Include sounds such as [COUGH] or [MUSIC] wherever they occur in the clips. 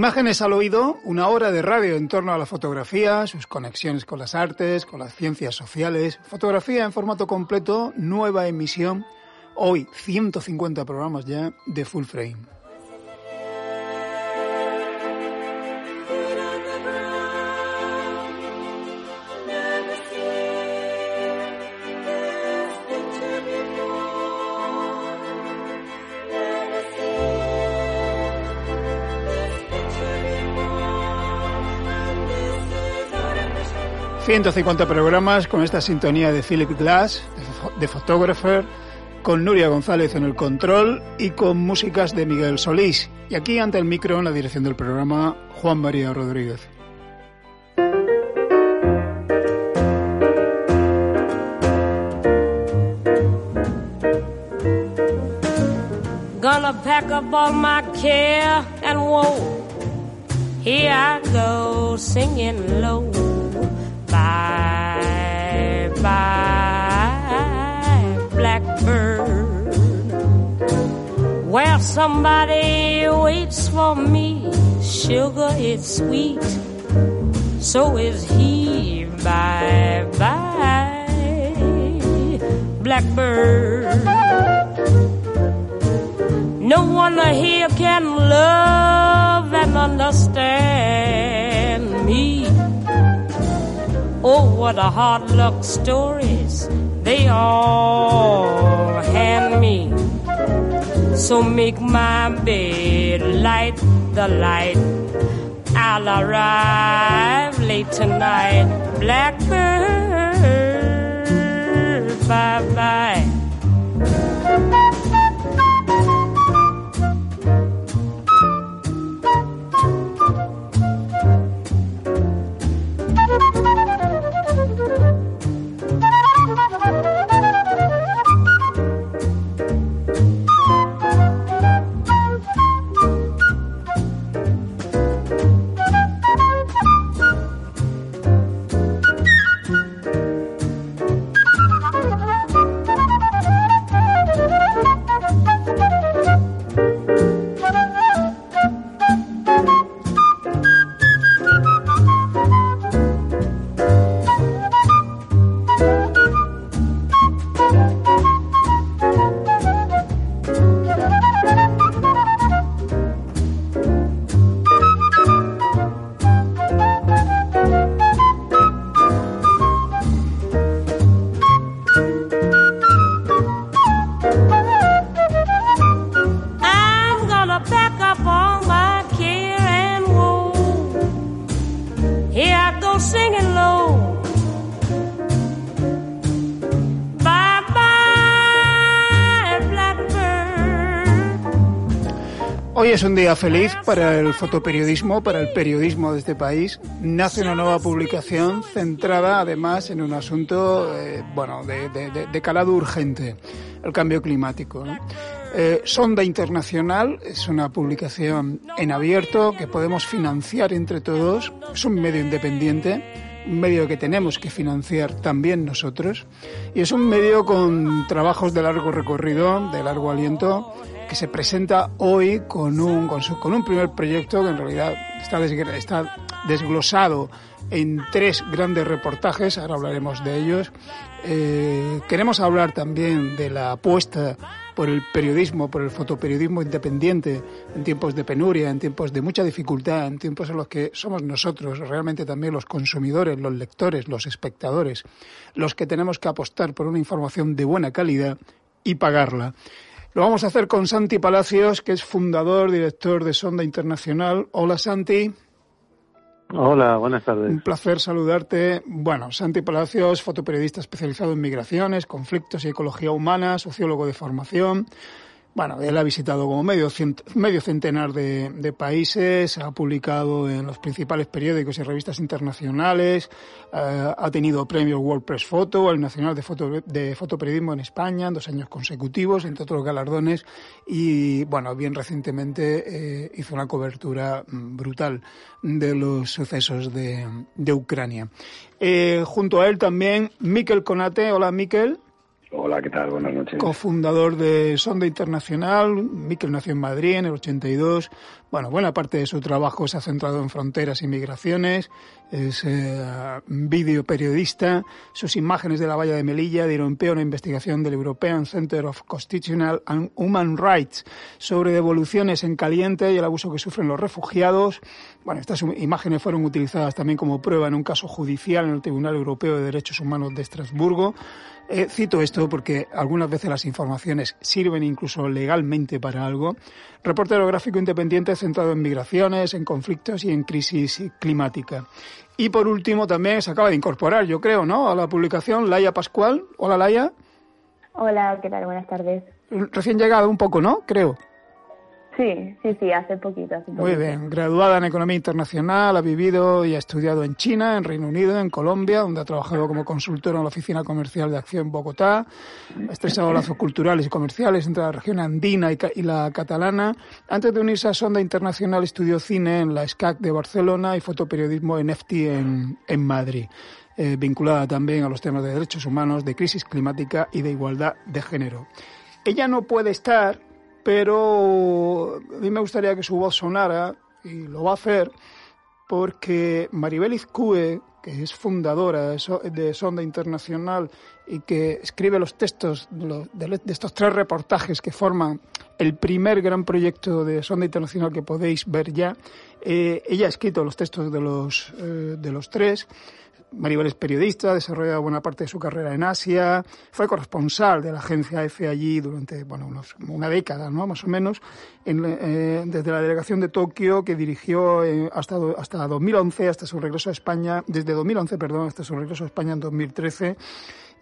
Imágenes al oído, una hora de radio en torno a la fotografía, sus conexiones con las artes, con las ciencias sociales, fotografía en formato completo, nueva emisión, hoy 150 programas ya de full frame. ...150 programas con esta sintonía de Philip Glass, de Photographer, con Nuria González en el control y con músicas de Miguel Solís. Y aquí ante el micro en la dirección del programa, Juan María Rodríguez. Gonna pack up all my care and woe. Here I go singing low. Somebody waits for me. Sugar is sweet, so is he. Bye, bye, blackbird. No one here can love and understand me. Oh, what a hard luck stories they all hand me. So make my bed light the light. I'll arrive late tonight. Blackbird, bye bye. Es un día feliz para el fotoperiodismo, para el periodismo de este país. Nace una nueva publicación centrada además en un asunto eh, bueno, de, de- de- calado urgente, el cambio climático. ¿no? Eh, Sonda Internacional es una publicación en abierto que podemos financiar entre todos. Es un medio independiente un medio que tenemos que financiar también nosotros, y es un medio con trabajos de largo recorrido, de largo aliento, que se presenta hoy con un, con, un primer proyecto que en realidad está, está desglosado en tres grandes reportajes, ahora hablaremos de ellos. Eh, queremos hablar también de la apuesta por el periodismo, por el fotoperiodismo independiente en tiempos de penuria, en tiempos de mucha dificultad, en tiempos en los que somos nosotros, realmente también los consumidores, los lectores, los espectadores, los que tenemos que apostar por una información de buena calidad y pagarla. Lo vamos a hacer con Santi Palacios, que es fundador, director de Sonda Internacional. Hola Santi. Hola, buenas tardes. Un placer saludarte. Bueno, Santi Palacios, fotoperiodista especializado en migraciones, conflictos y ecología humana, sociólogo de formación. Bueno, él ha visitado como medio, medio centenar de, países, ha publicado en los principales periódicos y revistas internacionales, eh, ha tenido premios World Press Photo, el Nacional de, Foto, de Fotoperiodismo en España en dos años consecutivos, entre otros galardones, y bueno, bien recientemente eh, hizo una cobertura mm, brutal de los sucesos de, Ucrania. Eh, junto a él también Miquel Conate. Hola, Miquel. Hola, ¿qué tal? Buenas noches. Cofundador de Sonda Internacional. Miquel nació en Madrid en el 82. Bueno, buena parte de su trabajo se ha centrado en fronteras y migraciones. Es eh, videoperiodista. Sus imágenes de la valla de Melilla dieron pie a una investigación del European Center of Constitutional and Human Rights sobre devoluciones en caliente y el abuso que sufren los refugiados. Bueno, estas imágenes fueron utilizadas también como prueba en un caso judicial en el Tribunal Europeo de Derechos Humanos de Estrasburgo. Eh, cito esto porque algunas veces las informaciones sirven incluso legalmente para algo. Reportero gráfico independiente centrado en migraciones, en conflictos y en crisis climática. Y por último también se acaba de incorporar, yo creo, ¿no? A la publicación Laia Pascual. Hola Laia. Hola, ¿qué tal? Buenas tardes. Recién llegado un poco, ¿no? Creo. Sí, sí, sí, hace poquito, Muy bien, graduada en Economía Internacional, ha vivido y ha estudiado en China, en Reino Unido, en Colombia, donde ha trabajado como consultora en la Oficina Comercial de Acción Bogotá, ha estrechado lazos culturales y comerciales entre la región andina y, la catalana. Antes de unirse a Sonda Internacional, estudió cine en la SCAC de Barcelona y fotoperiodismo en EFTI en, en Madrid. Eh, vinculada también a los temas de derechos humanos, de crisis climática y de igualdad de género. Ella no puede estar pero a mí me gustaría que su voz sonara, y lo va a hacer, porque Maribel Izcue, que es fundadora de Sonda Internacional y que escribe los textos de, estos tres reportajes que forman el primer gran proyecto de Sonda Internacional que podéis ver ya, eh, ella ha escrito los textos de los, eh, de los tres Maribel es periodista, desarrollado buena parte de su carrera en Asia, fue corresponsal de la agencia EFE allí durante bueno, una década, ¿no? más o menos, eh, desde la delegación de Tokio que dirigió eh, hasta, hasta 2011, hasta su regreso a España, desde 2011, perdón, hasta su regreso a España en 2013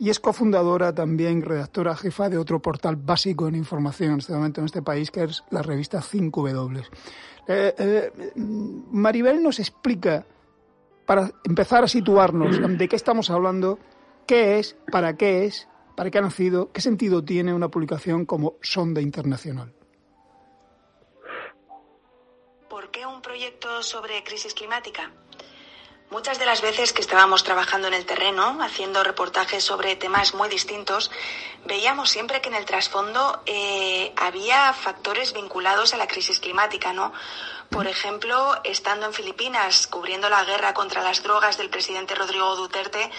y es cofundadora también, redactora jefa de otro portal básico en información en este momento en este país, que es la revista 5W. Eh, Maribel nos explica para empezar a situarnos de qué estamos hablando, qué es, para qué es, para qué ha nacido, qué sentido tiene una publicación como Sonda Internacional. ¿Por qué un proyecto sobre crisis climática? Muchas de las veces que estábamos trabajando en el terreno, haciendo reportajes sobre temas muy distintos, veíamos siempre que en el trasfondo eh, había factores vinculados a la crisis climática, ¿no? Por ejemplo, estando en Filipinas cubriendo la guerra contra las drogas del presidente Rodrigo Duterte,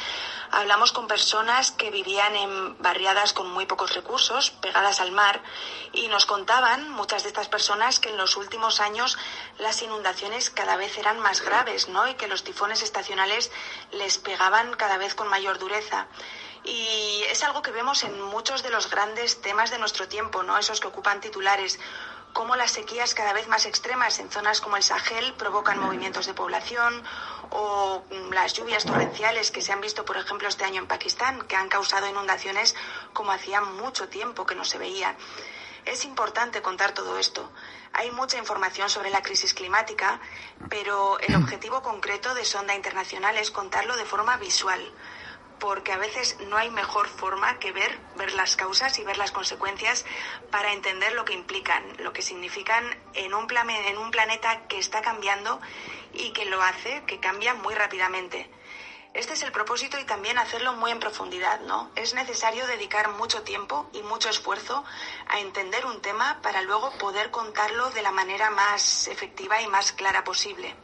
hablamos con personas que vivían en barriadas con muy pocos recursos, pegadas al mar, y nos contaban, muchas de estas personas, que en los últimos años las inundaciones cada vez eran más graves, ¿no? Y que los tifones estacionales les pegaban cada vez con mayor dureza. Y es algo que vemos en muchos de los grandes temas de nuestro tiempo, ¿no? Esos que ocupan titulares cómo las sequías cada vez más extremas en zonas como el Sahel provocan movimientos de población o mm, las lluvias torrenciales que se han visto, por ejemplo, este año en Pakistán, que han causado inundaciones como hacía mucho tiempo que no se veía. Es importante contar todo esto. Hay mucha información sobre la crisis climática, pero el objetivo concreto de Sonda Internacional es contarlo de forma visual porque a veces no hay mejor forma que ver, ver las causas y ver las consecuencias para entender lo que implican, lo que significan en un, en un planeta que está cambiando y que lo hace, que cambia muy rápidamente. Este es el propósito y también hacerlo muy en profundidad, ¿no? Es necesario dedicar mucho tiempo y mucho esfuerzo a entender un tema para luego poder contarlo de la manera más efectiva y más clara posible.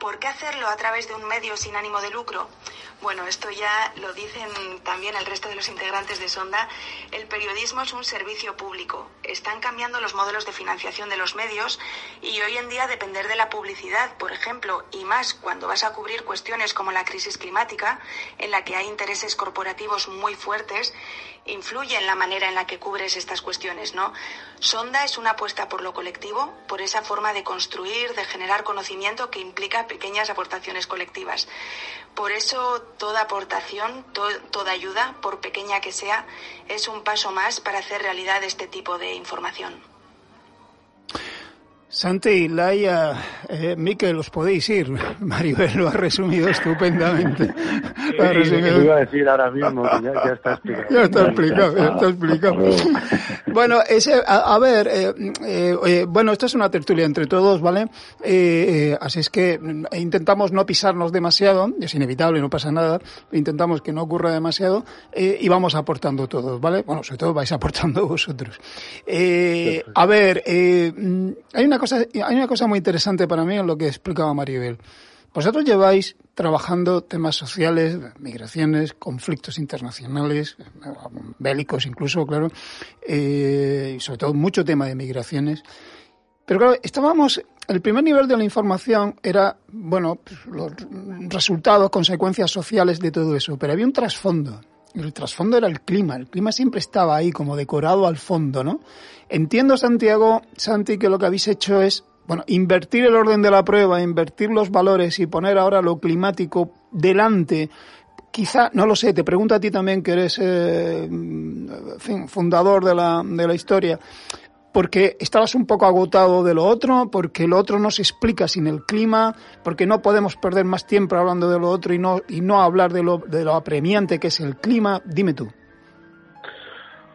¿Por qué hacerlo a través de un medio sin ánimo de lucro? Bueno, esto ya lo dicen también el resto de los integrantes de Sonda. El periodismo es un servicio público. Están cambiando los modelos de financiación de los medios y hoy en día depender de la publicidad, por ejemplo, y más cuando vas a cubrir cuestiones como la crisis climática, en la que hay intereses corporativos muy fuertes, influye en la manera en la que cubres estas cuestiones, ¿no? Sonda es una apuesta por lo colectivo, por esa forma de construir, de generar conocimiento que implica pequeñas aportaciones colectivas. Por eso toda aportación, toda ayuda, por pequeña que sea, es un paso más para hacer realidad este tipo de información. Santi, Laia, eh, Miquel, os podéis ir. [LAUGHS] Maribel lo ha resumido estupendamente. Lo ha resumido. iba a decir ahora mismo, ya, ya, está explicado. Ya está explicado, ya está explicado. bueno, ese, a, a ver, eh, eh, bueno, esta es una tertulia entre todos, ¿vale? Eh, eh, así es que intentamos no pisarnos demasiado, es inevitable, no pasa nada, intentamos que no ocurra demasiado eh, y vamos aportando todos, ¿vale? Bueno, sobre todo vais [LAUGHS] aportando vosotros. a ver, hay una hay una cosa muy interesante para mí en lo que explicaba Maribel. Vosotros lleváis trabajando temas sociales, migraciones, conflictos internacionales, bélicos incluso, claro, eh, y sobre todo mucho tema de migraciones. Pero claro, estábamos, el primer nivel de la información era, bueno, pues, los resultados, consecuencias sociales de todo eso, pero había un trasfondo. El trasfondo era el clima, el clima siempre estaba ahí como decorado al fondo, ¿no? Entiendo, Santiago, Santi, que lo que habéis hecho es, bueno, invertir el orden de la prueba, invertir los valores y poner ahora lo climático delante. Quizá, no lo sé, te pregunto a ti también que eres eh, fundador de la, de la historia porque estabas un poco agotado de lo otro, porque lo otro no se explica sin el clima, porque no podemos perder más tiempo hablando de lo otro y no, y no hablar de lo, de lo apremiante que es el clima. Dime tú.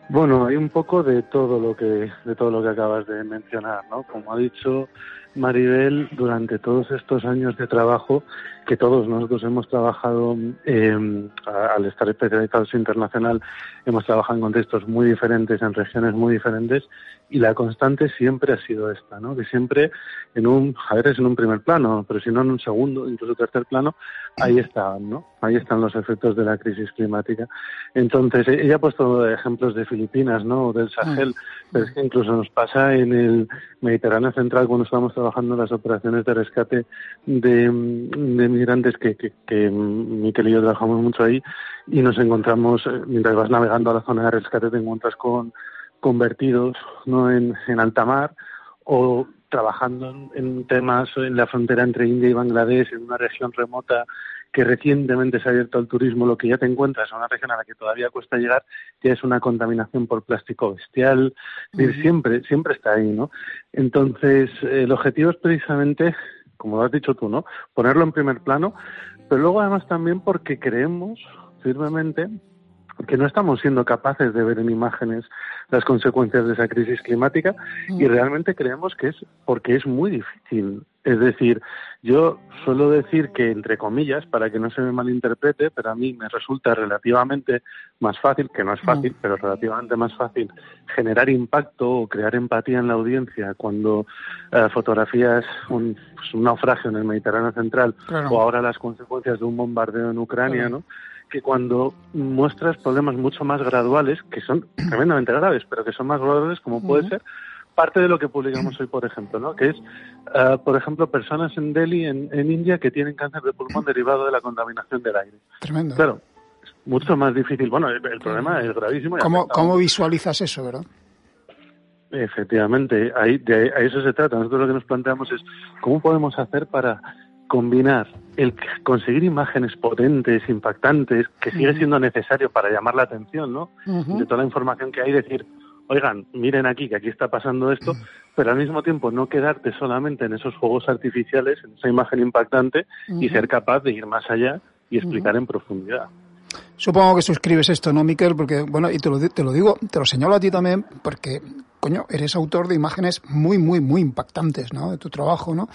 Bueno, hay un poco de todo lo que de todo lo que acabas de mencionar, ¿no? Como ha dicho Maribel, durante todos estos años de trabajo que todos nosotros hemos trabajado eh, al estar especializados internacional, hemos trabajado en contextos muy diferentes, en regiones muy diferentes, y la constante siempre ha sido esta, ¿no? Que siempre en un, a veces en un primer plano, pero si no en un segundo, incluso tercer plano, ahí [CLEARS THROAT] están, ¿no? Ahí están los efectos de la crisis climática. Entonces, e-, ella ha puesto ejemplos de Filipinas, ¿no? Del Sahel, pero es que incluso nos pasa en el Mediterráneo Central cuando estamos trabajando en las operaciones de rescate de, de migrantes que, que, que Miquel y yo trabajamos mucho ahí y nos encontramos, eh, mientras vas navegando a la zona de rescate, te encuentras con convertidos ¿no? en, en alta mar o trabajando en, temas en la frontera entre India y Bangladesh, en una región remota que recientemente se ha abierto al turismo, lo que ya te encuentras en una región a la que todavía cuesta llegar, ya es una contaminación por plástico bestial, siempre, siempre está ahí, ¿no? Entonces, el objetivo es precisamente, como lo has dicho tú, ¿no? Ponerlo en primer plano, pero luego además también porque creemos firmemente que no estamos siendo capaces de ver en imágenes las consecuencias de esa crisis climática y mm. realmente creemos que es porque es muy difícil. Es decir, yo suelo decir que, entre comillas, para que no se me malinterprete, pero a mí me resulta relativamente más fácil, que no es fácil, mm. pero relativamente más fácil, generar impacto o crear empatía en la audiencia cuando eh, fotografías un, pues, un, naufragio en el Mediterráneo Central o ahora las consecuencias de un bombardeo en Ucrania, ¿no? Que cuando muestras problemas mucho más graduales, que son [CLEARS THROAT] tremendamente graves, pero que son más graduales, como puede ser parte de lo que publicamos hoy, por ejemplo, ¿no? que es, uh, por ejemplo, personas en Delhi, en, en, India, que tienen cáncer de pulmón derivado de la contaminación del aire. Tremendo. Claro, es mucho más difícil. Bueno, el, el problema es gravísimo. ¿Cómo, ¿Cómo visualizas eso, verdad? Efectivamente, ahí, de ahí, eso se trata. Nosotros lo que nos planteamos es cómo podemos hacer para combinar el conseguir imágenes potentes, impactantes, que sigue siendo necesario para llamar la atención, ¿no? De toda la información que hay, decir, oigan, miren aquí que aquí está pasando esto, pero al mismo tiempo no quedarte solamente en esos juegos artificiales, en esa imagen impactante y ser capaz de ir más allá y explicar en profundidad. Supongo que suscribes esto, ¿no, Miquel? Porque, bueno, y te lo, te lo digo, te lo señalo a ti también, porque coño, eres autor de imágenes muy, muy, muy impactantes, ¿no? De tu trabajo, ¿no?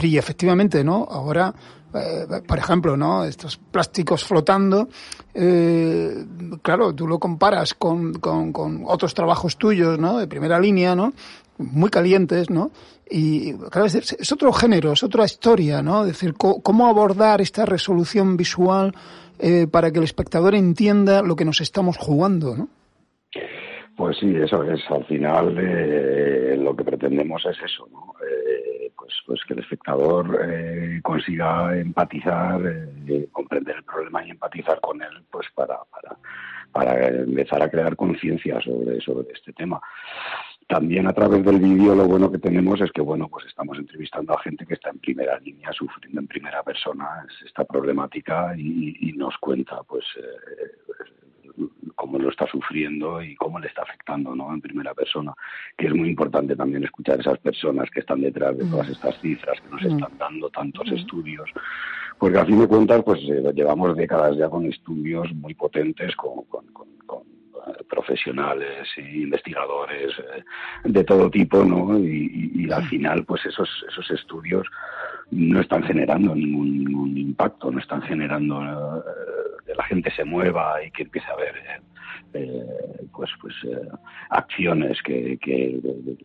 Y efectivamente, ¿no? Ahora, eh, por ejemplo, ¿no? Estos plásticos flotando, eh, claro, tú lo comparas con, con, con otros trabajos tuyos, ¿no? De primera línea, ¿no? Muy calientes, ¿no? Y claro, es, es otro género, es otra historia, ¿no? Es decir, cómo abordar esta resolución visual eh, para que el espectador entienda lo que nos estamos jugando, ¿no? Pues sí, eso es. Al final eh, lo que pretendemos es eso, ¿no? Eh, pues, pues que el espectador eh, consiga empatizar, eh, comprender el problema y empatizar con él, pues para, para, para empezar a crear conciencia sobre, sobre este tema. También a través del vídeo lo bueno que tenemos es que bueno pues estamos entrevistando a gente que está en primera línea sufriendo en primera persona esta problemática y, y nos cuenta pues eh, cómo lo está sufriendo y cómo le está afectando ¿no? en primera persona que es muy importante también escuchar a esas personas que están detrás de todas estas cifras que nos están dando tantos estudios porque a fin de cuentas pues eh, llevamos décadas ya con estudios muy potentes con, con, con, con profesionales e investigadores eh, de todo tipo, ¿no? Y, y, y, al final, pues esos, esos estudios no están generando ningún, ningún impacto, no están generando eh, que la gente se mueva y que empiece a ver eh, pues pues eh, acciones que, que,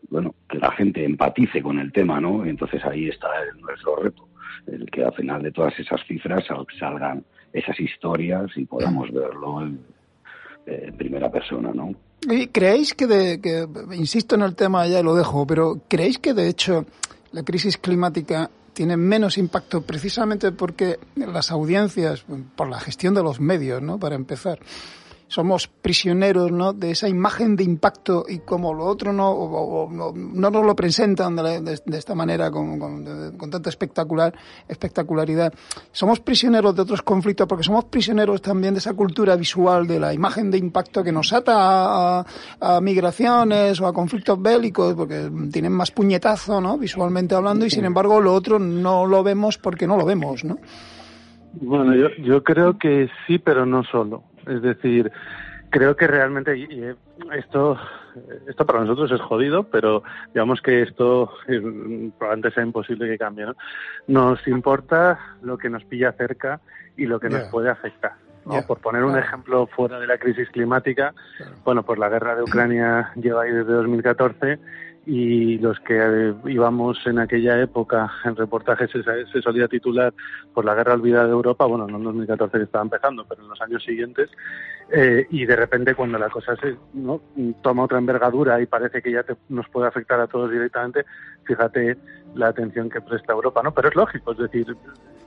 bueno que la gente empatice con el tema, ¿no? Y entonces ahí está nuestro reto, el que al final de todas esas cifras salgan esas historias y podamos verlo en, en primera persona, ¿no? ¿Y creéis que, de, que, insisto en el tema, ya lo dejo, pero creéis que de hecho la crisis climática tiene menos impacto precisamente porque las audiencias, por la gestión de los medios, ¿no? Para empezar, somos prisioneros ¿no? de esa imagen de impacto y como lo otro no, o, no, no, nos lo presentan de, de, de esta manera con, con, con, tanta espectacular, espectacularidad. Somos prisioneros de otros conflictos porque somos prisioneros también de esa cultura visual de la imagen de impacto que nos ata a, a migraciones o a conflictos bélicos porque tienen más puñetazo ¿no? visualmente hablando y sin embargo lo otro no lo vemos porque no lo vemos. ¿no? Bueno, yo, yo creo que sí, pero no solo. Es decir, creo que realmente y esto esto para nosotros es jodido, pero digamos que esto probablemente sea imposible que cambie. ¿no? Nos importa lo que nos pilla cerca y lo que yeah. nos puede afectar. ¿no? Yeah. Por poner un ejemplo fuera de la crisis climática, bueno, pues la guerra de Ucrania lleva ahí desde 2014 y los que íbamos en aquella época en reportajes se, se, solía titular por la guerra olvidada de Europa, bueno, no en 2014 que estaba empezando, pero en los años siguientes, eh, y de repente cuando la cosa se ¿no? toma otra envergadura y parece que ya te, nos puede afectar a todos directamente, fíjate la atención que presta Europa, ¿no? Pero es lógico, es decir,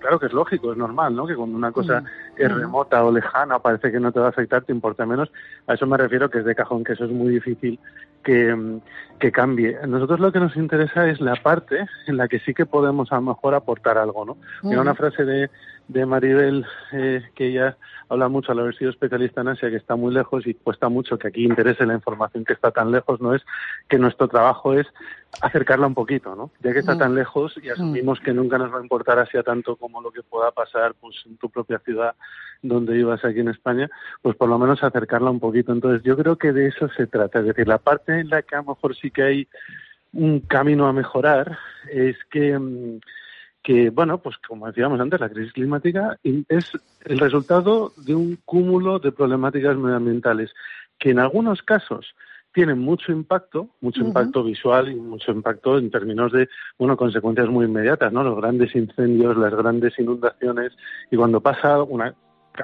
claro que es lógico, es normal, ¿no? Que cuando una cosa mm. es remota o lejana, parece que no te va a afectar, te importa menos. A eso me refiero que es de cajón, que eso es muy difícil que, que cambie. A nosotros lo que nos interesa es la parte en la que sí que podemos a lo mejor aportar algo, ¿no? Mm. Mira una frase de, de Maribel eh, que ella habla mucho al haber sido especialista en Asia, que está muy lejos y cuesta mucho que aquí interese la información que está tan lejos, no es que nuestro trabajo es acercarla un poquito, ¿no? Ya que está mm. tan lejos y asumimos mm. que nunca nos va a importar Asia tanto como lo que pueda pasar pues en tu propia ciudad donde ibas aquí en España, pues por lo menos acercarla un poquito. Entonces yo creo que de eso se trata, es decir, la parte en la que a lo mejor sí que hay un camino a mejorar es que mm, que, bueno, pues como decíamos antes, la crisis climática es el resultado de un cúmulo de problemáticas medioambientales que en algunos casos tienen mucho impacto, mucho uh -huh. impacto visual y mucho impacto en términos de, bueno, consecuencias muy inmediatas, ¿no? Los grandes incendios, las grandes inundaciones y cuando pasa una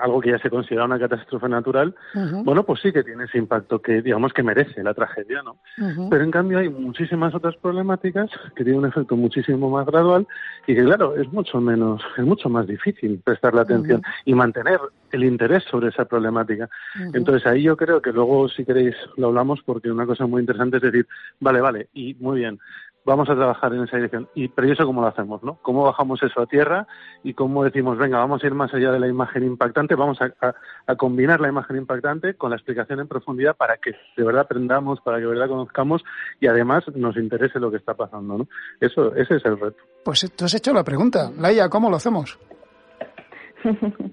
algo que ya se considera una catástrofe natural, uh -huh. bueno, pues sí que tiene ese impacto que, digamos, que merece la tragedia, ¿no? Uh -huh. Pero en cambio hay muchísimas otras problemáticas que tienen un efecto muchísimo más gradual y que, claro, es mucho menos, es mucho más difícil prestarle atención uh -huh. y mantener el interés sobre esa problemática. Entonces ahí yo creo que luego, si queréis, lo hablamos porque una cosa muy interesante es decir, vale, vale, y muy bien, vamos a trabajar en esa dirección. Y, pero ¿y eso cómo lo hacemos? ¿no? ¿Cómo bajamos eso a tierra y cómo decimos, venga, vamos a ir más allá de la imagen impactante, vamos a, a, combinar la imagen impactante con la explicación en profundidad para que de verdad aprendamos, para que de verdad conozcamos y además nos interese lo que está pasando? ¿no? Eso, ese es el reto. Pues tú has hecho la pregunta. Laia, ¿cómo lo hacemos?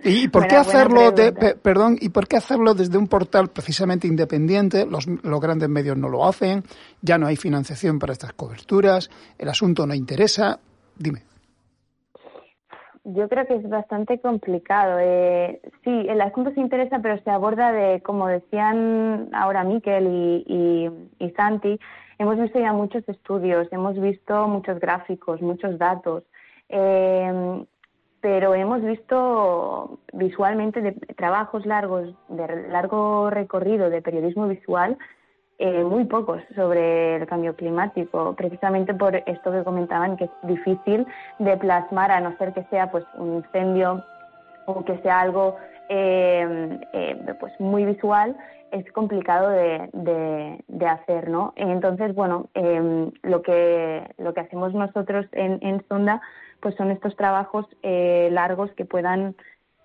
¿Y por qué hacerlo de, perdón, y por qué hacerlo desde un portal precisamente independiente? Los, los grandes medios no lo hacen, ya no hay financiación para estas coberturas, el asunto no interesa. Dime. Yo creo que es bastante complicado. Eh, sí, el asunto se interesa, pero se aborda de, como decían ahora Miquel y, y, Santi, hemos visto ya muchos estudios, hemos visto muchos gráficos, muchos datos, eh, pero hemos visto visualmente de trabajos largos, de largo recorrido de periodismo visual, eh, muy pocos sobre el cambio climático, precisamente por esto que comentaban, que es difícil de plasmar, a no ser que sea pues un incendio o que sea algo eh, eh, pues muy visual, es complicado de, de, hacer, ¿no? Entonces, bueno, em, lo que lo que hacemos nosotros en, en Sonda, pues son estos trabajos largos que puedan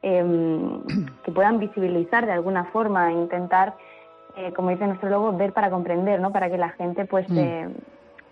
em, [CLEARS THROAT] que puedan visibilizar de alguna forma, intentar eh, como dice nuestro logo, ver para comprender, ¿no? Para que la gente pues mm. eh,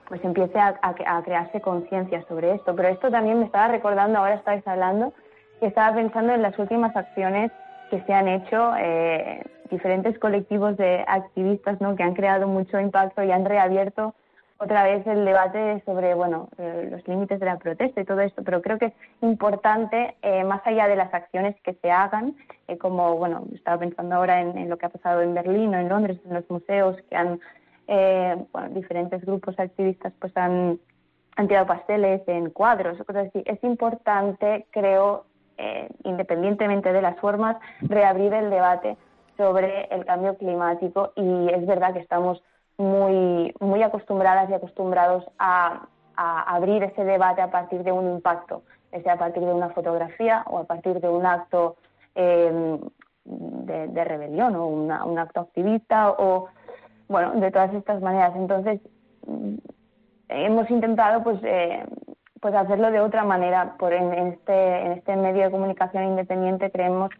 pues empiece a, crearse conciencia sobre esto. Pero esto también me estaba recordando, ahora estáis hablando, que estaba pensando en las últimas acciones que se han hecho eh, diferentes colectivos de activistas, ¿no? Que han creado mucho impacto y han reabierto otra vez el debate sobre bueno eh, los límites de la protesta y todo esto, pero creo que es importante, eh, más allá de las acciones que se hagan, eh, como bueno, estaba pensando ahora en, lo que ha pasado en Berlín o en Londres, en los museos que han, bueno, diferentes grupos activistas pues han, han tirado pasteles en cuadros cosas así. Es importante, creo, independientemente de las formas, reabrir el debate sobre el cambio climático y es verdad que estamos muy, muy acostumbradas y acostumbrados a, abrir ese debate a partir de un impacto, sea a partir de una fotografía o a partir de un acto em, de, rebelión o un acto activista o, bueno, de todas estas maneras. Entonces, mm, hemos intentado, pues, eh, pues hacerlo de otra manera. Por en, este, en este medio de comunicación independiente creemos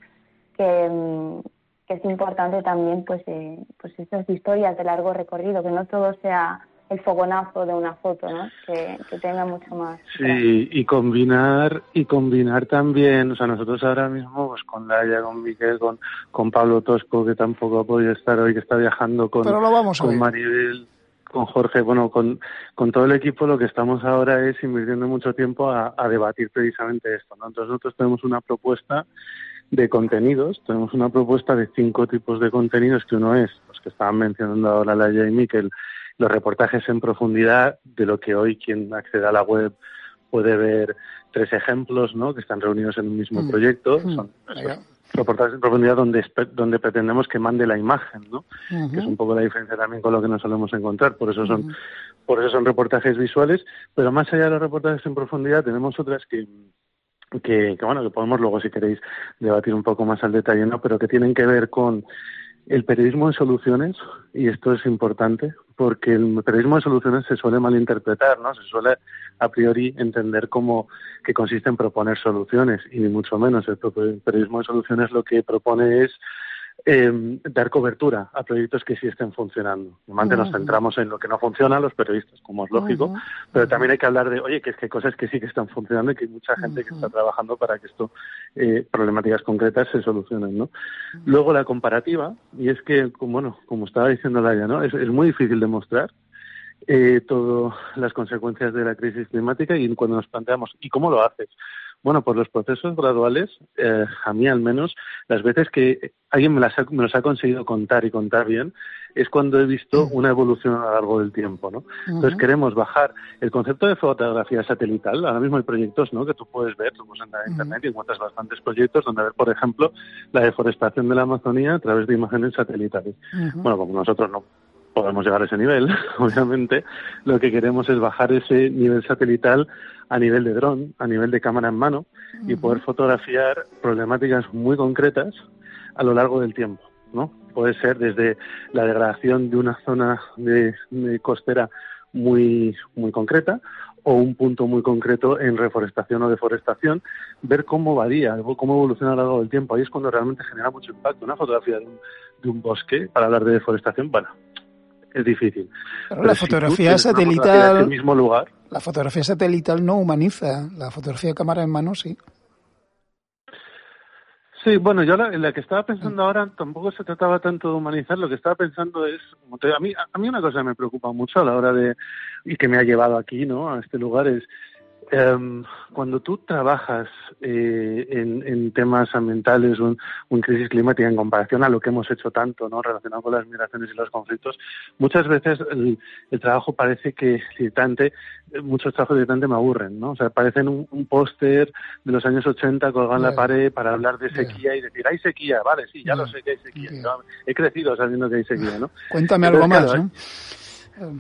que, mm, que es importante también pues eh, pues estas historias de largo recorrido que no todo sea el fogonazo de una foto ¿no? que, tenga mucho más sí y combinar y combinar también o sea nosotros ahora mismo pues con Laia con Miguel con con Pablo Tosco que tampoco ha podido estar hoy que está viajando con con Maribel con Jorge, bueno, con, con todo el equipo lo que estamos ahora es invirtiendo mucho tiempo a, a debatir precisamente esto, ¿no? Entonces nosotros tenemos una propuesta de contenidos. Tenemos una propuesta de cinco tipos de contenidos, que uno es, los que estaban mencionando ahora Laia y Miquel, los reportajes en profundidad, de lo que hoy quien accede a la web puede ver tres ejemplos, ¿no? Que están reunidos en un mismo mm. proyecto. Mm. Son reportajes en profundidad donde, donde pretendemos que mande la imagen, ¿no? Que es un poco la diferencia también con lo que nos solemos encontrar. Por eso son, por eso son reportajes visuales. Pero más allá de los reportajes en profundidad, tenemos otras que que, bueno, que podemos luego, si queréis, debatir un poco más al detalle, ¿no? Pero que tienen que ver con el periodismo de soluciones, y esto es importante, porque el periodismo de soluciones se suele malinterpretar, ¿no? Se suele a priori entender como que consiste en proponer soluciones, y ni mucho menos. El periodismo de soluciones lo que propone es eh, dar cobertura a proyectos que sí estén funcionando. Normalmente nos centramos en lo que no funciona, los periodistas, como es lógico, pero también hay que hablar de, oye, que es que hay cosas que sí que están funcionando y que hay mucha gente que está trabajando para que esto, eh, problemáticas concretas, se solucionen, ¿no? Luego la comparativa, y es que, como, bueno, como estaba diciendo Laia, ¿no? Es, es muy difícil demostrar eh, todas las consecuencias de la crisis climática y cuando nos planteamos, ¿y cómo lo haces? Bueno, por los procesos graduales, eh, a mí al menos, las veces que alguien me, las ha, me los ha conseguido contar y contar bien, es cuando he visto una evolución a lo largo del tiempo, ¿no? Entonces queremos bajar el concepto de fotografía satelital. Ahora mismo hay proyectos, ¿no? Que tú puedes ver, tú puedes entrar en internet y encuentras bastantes proyectos donde ver, por ejemplo, la deforestación de la Amazonía a través de imágenes satelitales. Bueno, como nosotros no podemos llegar a ese nivel, [LAUGHS] obviamente, lo que queremos es bajar ese nivel satelital a nivel de dron, a nivel de cámara en mano y poder fotografiar problemáticas muy concretas a lo largo del tiempo, ¿no? Puede ser desde la degradación de una zona de, costera muy muy concreta o un punto muy concreto en reforestación o deforestación, ver cómo varía, cómo evoluciona a lo largo del tiempo. Ahí es cuando realmente genera mucho impacto. Una fotografía de un, de un bosque, para hablar de deforestación, bueno, es difícil. Pero, la fotografía satelital. mismo lugar. La fotografía satelital no humaniza. La fotografía de cámara en mano sí. Sí, bueno, yo la, la que estaba pensando ahora tampoco se trataba tanto de humanizar, lo que estaba pensando es, a mí, a mí una cosa me preocupa mucho a la hora de, y que me ha llevado aquí, ¿no? A este lugar es, Um, cuando tú trabajas eh, en, en, temas ambientales o en, crisis climática en comparación a lo que hemos hecho tanto no relacionado con las migraciones y los conflictos, muchas veces el, el trabajo parece que irritante, muchos trabajos irritantes me aburren, ¿no? O sea, parecen un, un póster de los años 80 colgado en la pared para hablar de sequía y decir, hay sequía, vale, sí, ya lo sé que hay sequía. He crecido sabiendo que hay sequía, ¿no? Cuéntame algo más, ¿no?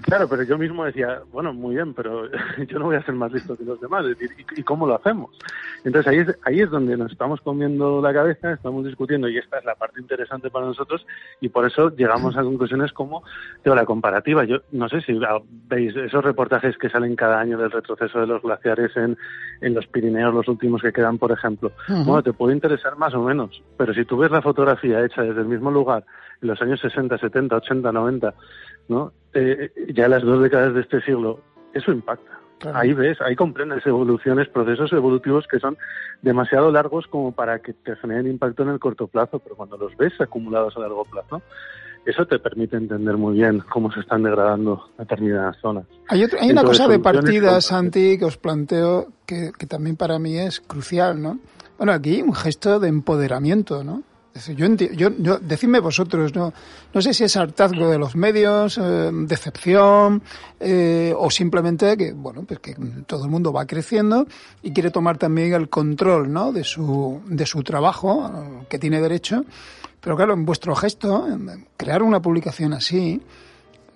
Claro, pero yo mismo decía, bueno, muy bien, pero [LAUGHS] yo no voy a ser más listo que los demás, es decir, ¿y, cómo lo hacemos? Entonces ahí es, ahí es donde nos estamos comiendo la cabeza, estamos discutiendo y esta es la parte interesante para nosotros y por eso llegamos a conclusiones como digo, la comparativa. Yo no sé si veis esos reportajes que salen cada año del retroceso de los glaciares en, en los Pirineos, los últimos que quedan, por ejemplo. Bueno, te puede interesar más o menos, pero si tú ves la fotografía hecha desde el mismo lugar en los años 60, 70, 80, 90, ¿no? Eh, ya las dos décadas de este siglo, eso impacta. Ahí ves, ahí comprendes evoluciones, procesos evolutivos que son demasiado largos como para que te generen impacto en el corto plazo, pero cuando los ves acumulados a largo plazo, eso te permite entender muy bien cómo se están degradando determinadas zonas. Hay, hay una cosa de partida, Santi, que os planteo que, que también para mí es crucial, ¿no? Bueno, aquí un gesto de empoderamiento, ¿no? Yo, yo, yo, decidme vosotros, no, no sé si es hartazgo de los medios, eh, decepción, eh, o simplemente que, bueno, pues que todo el mundo va creciendo y quiere tomar también el control, ¿no? De su, de su trabajo, que tiene derecho. Pero claro, en vuestro gesto, crear una publicación así,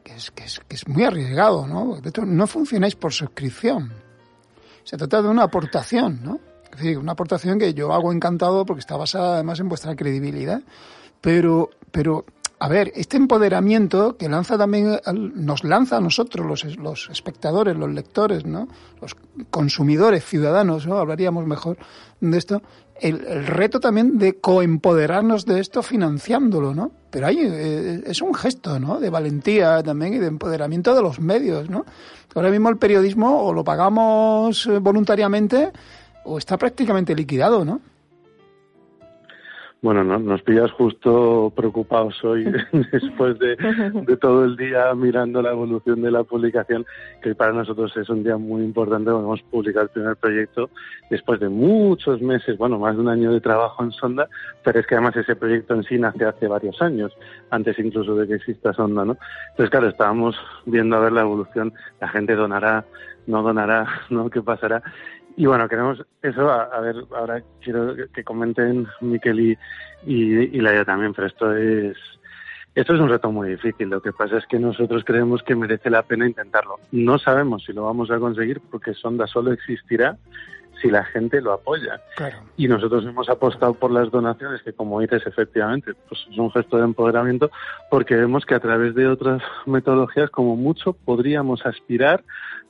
que es, que es, que es muy arriesgado, ¿no? no funcionáis por suscripción. Se trata de una aportación, ¿no? Es decir, una aportación que yo hago encantado porque está basada además en vuestra credibilidad. Pero, pero a ver, este empoderamiento que lanza también, nos lanza a nosotros, los, los espectadores, los lectores, ¿no? Los consumidores, ciudadanos, ¿no? Hablaríamos mejor de esto. El, reto también de coempoderarnos de esto financiándolo, ¿no? Pero ahí eh, es un gesto, ¿no? De valentía también y de empoderamiento de los medios, ¿no? Ahora mismo el periodismo o lo pagamos eh, voluntariamente o está prácticamente liquidado, ¿no? Bueno, no, nos pillas justo preocupados hoy [LAUGHS] después de, todo el día mirando la evolución de la publicación, que para nosotros es un día muy importante. Vamos a publicar el primer proyecto después de muchos meses, bueno, más de un año de trabajo en Sonda, pero es que además ese proyecto en sí nace hace varios años, antes incluso de que exista Sonda, ¿no? Entonces, claro, estábamos viendo a ver la evolución, la gente donará, no donará, [LAUGHS] ¿no? ¿Qué pasará? Y bueno, queremos eso, a, ver, ahora quiero que comenten Miquel y, y, Laia también, pero esto es, esto es un reto muy difícil. Lo que pasa es que nosotros creemos que merece la pena intentarlo. No sabemos si lo vamos a conseguir porque Sonda solo existirá si la gente lo apoya. Y nosotros hemos apostado por las donaciones, que como dices, efectivamente, pues es un gesto de empoderamiento, porque vemos que a través de otras metodologías, como mucho, podríamos aspirar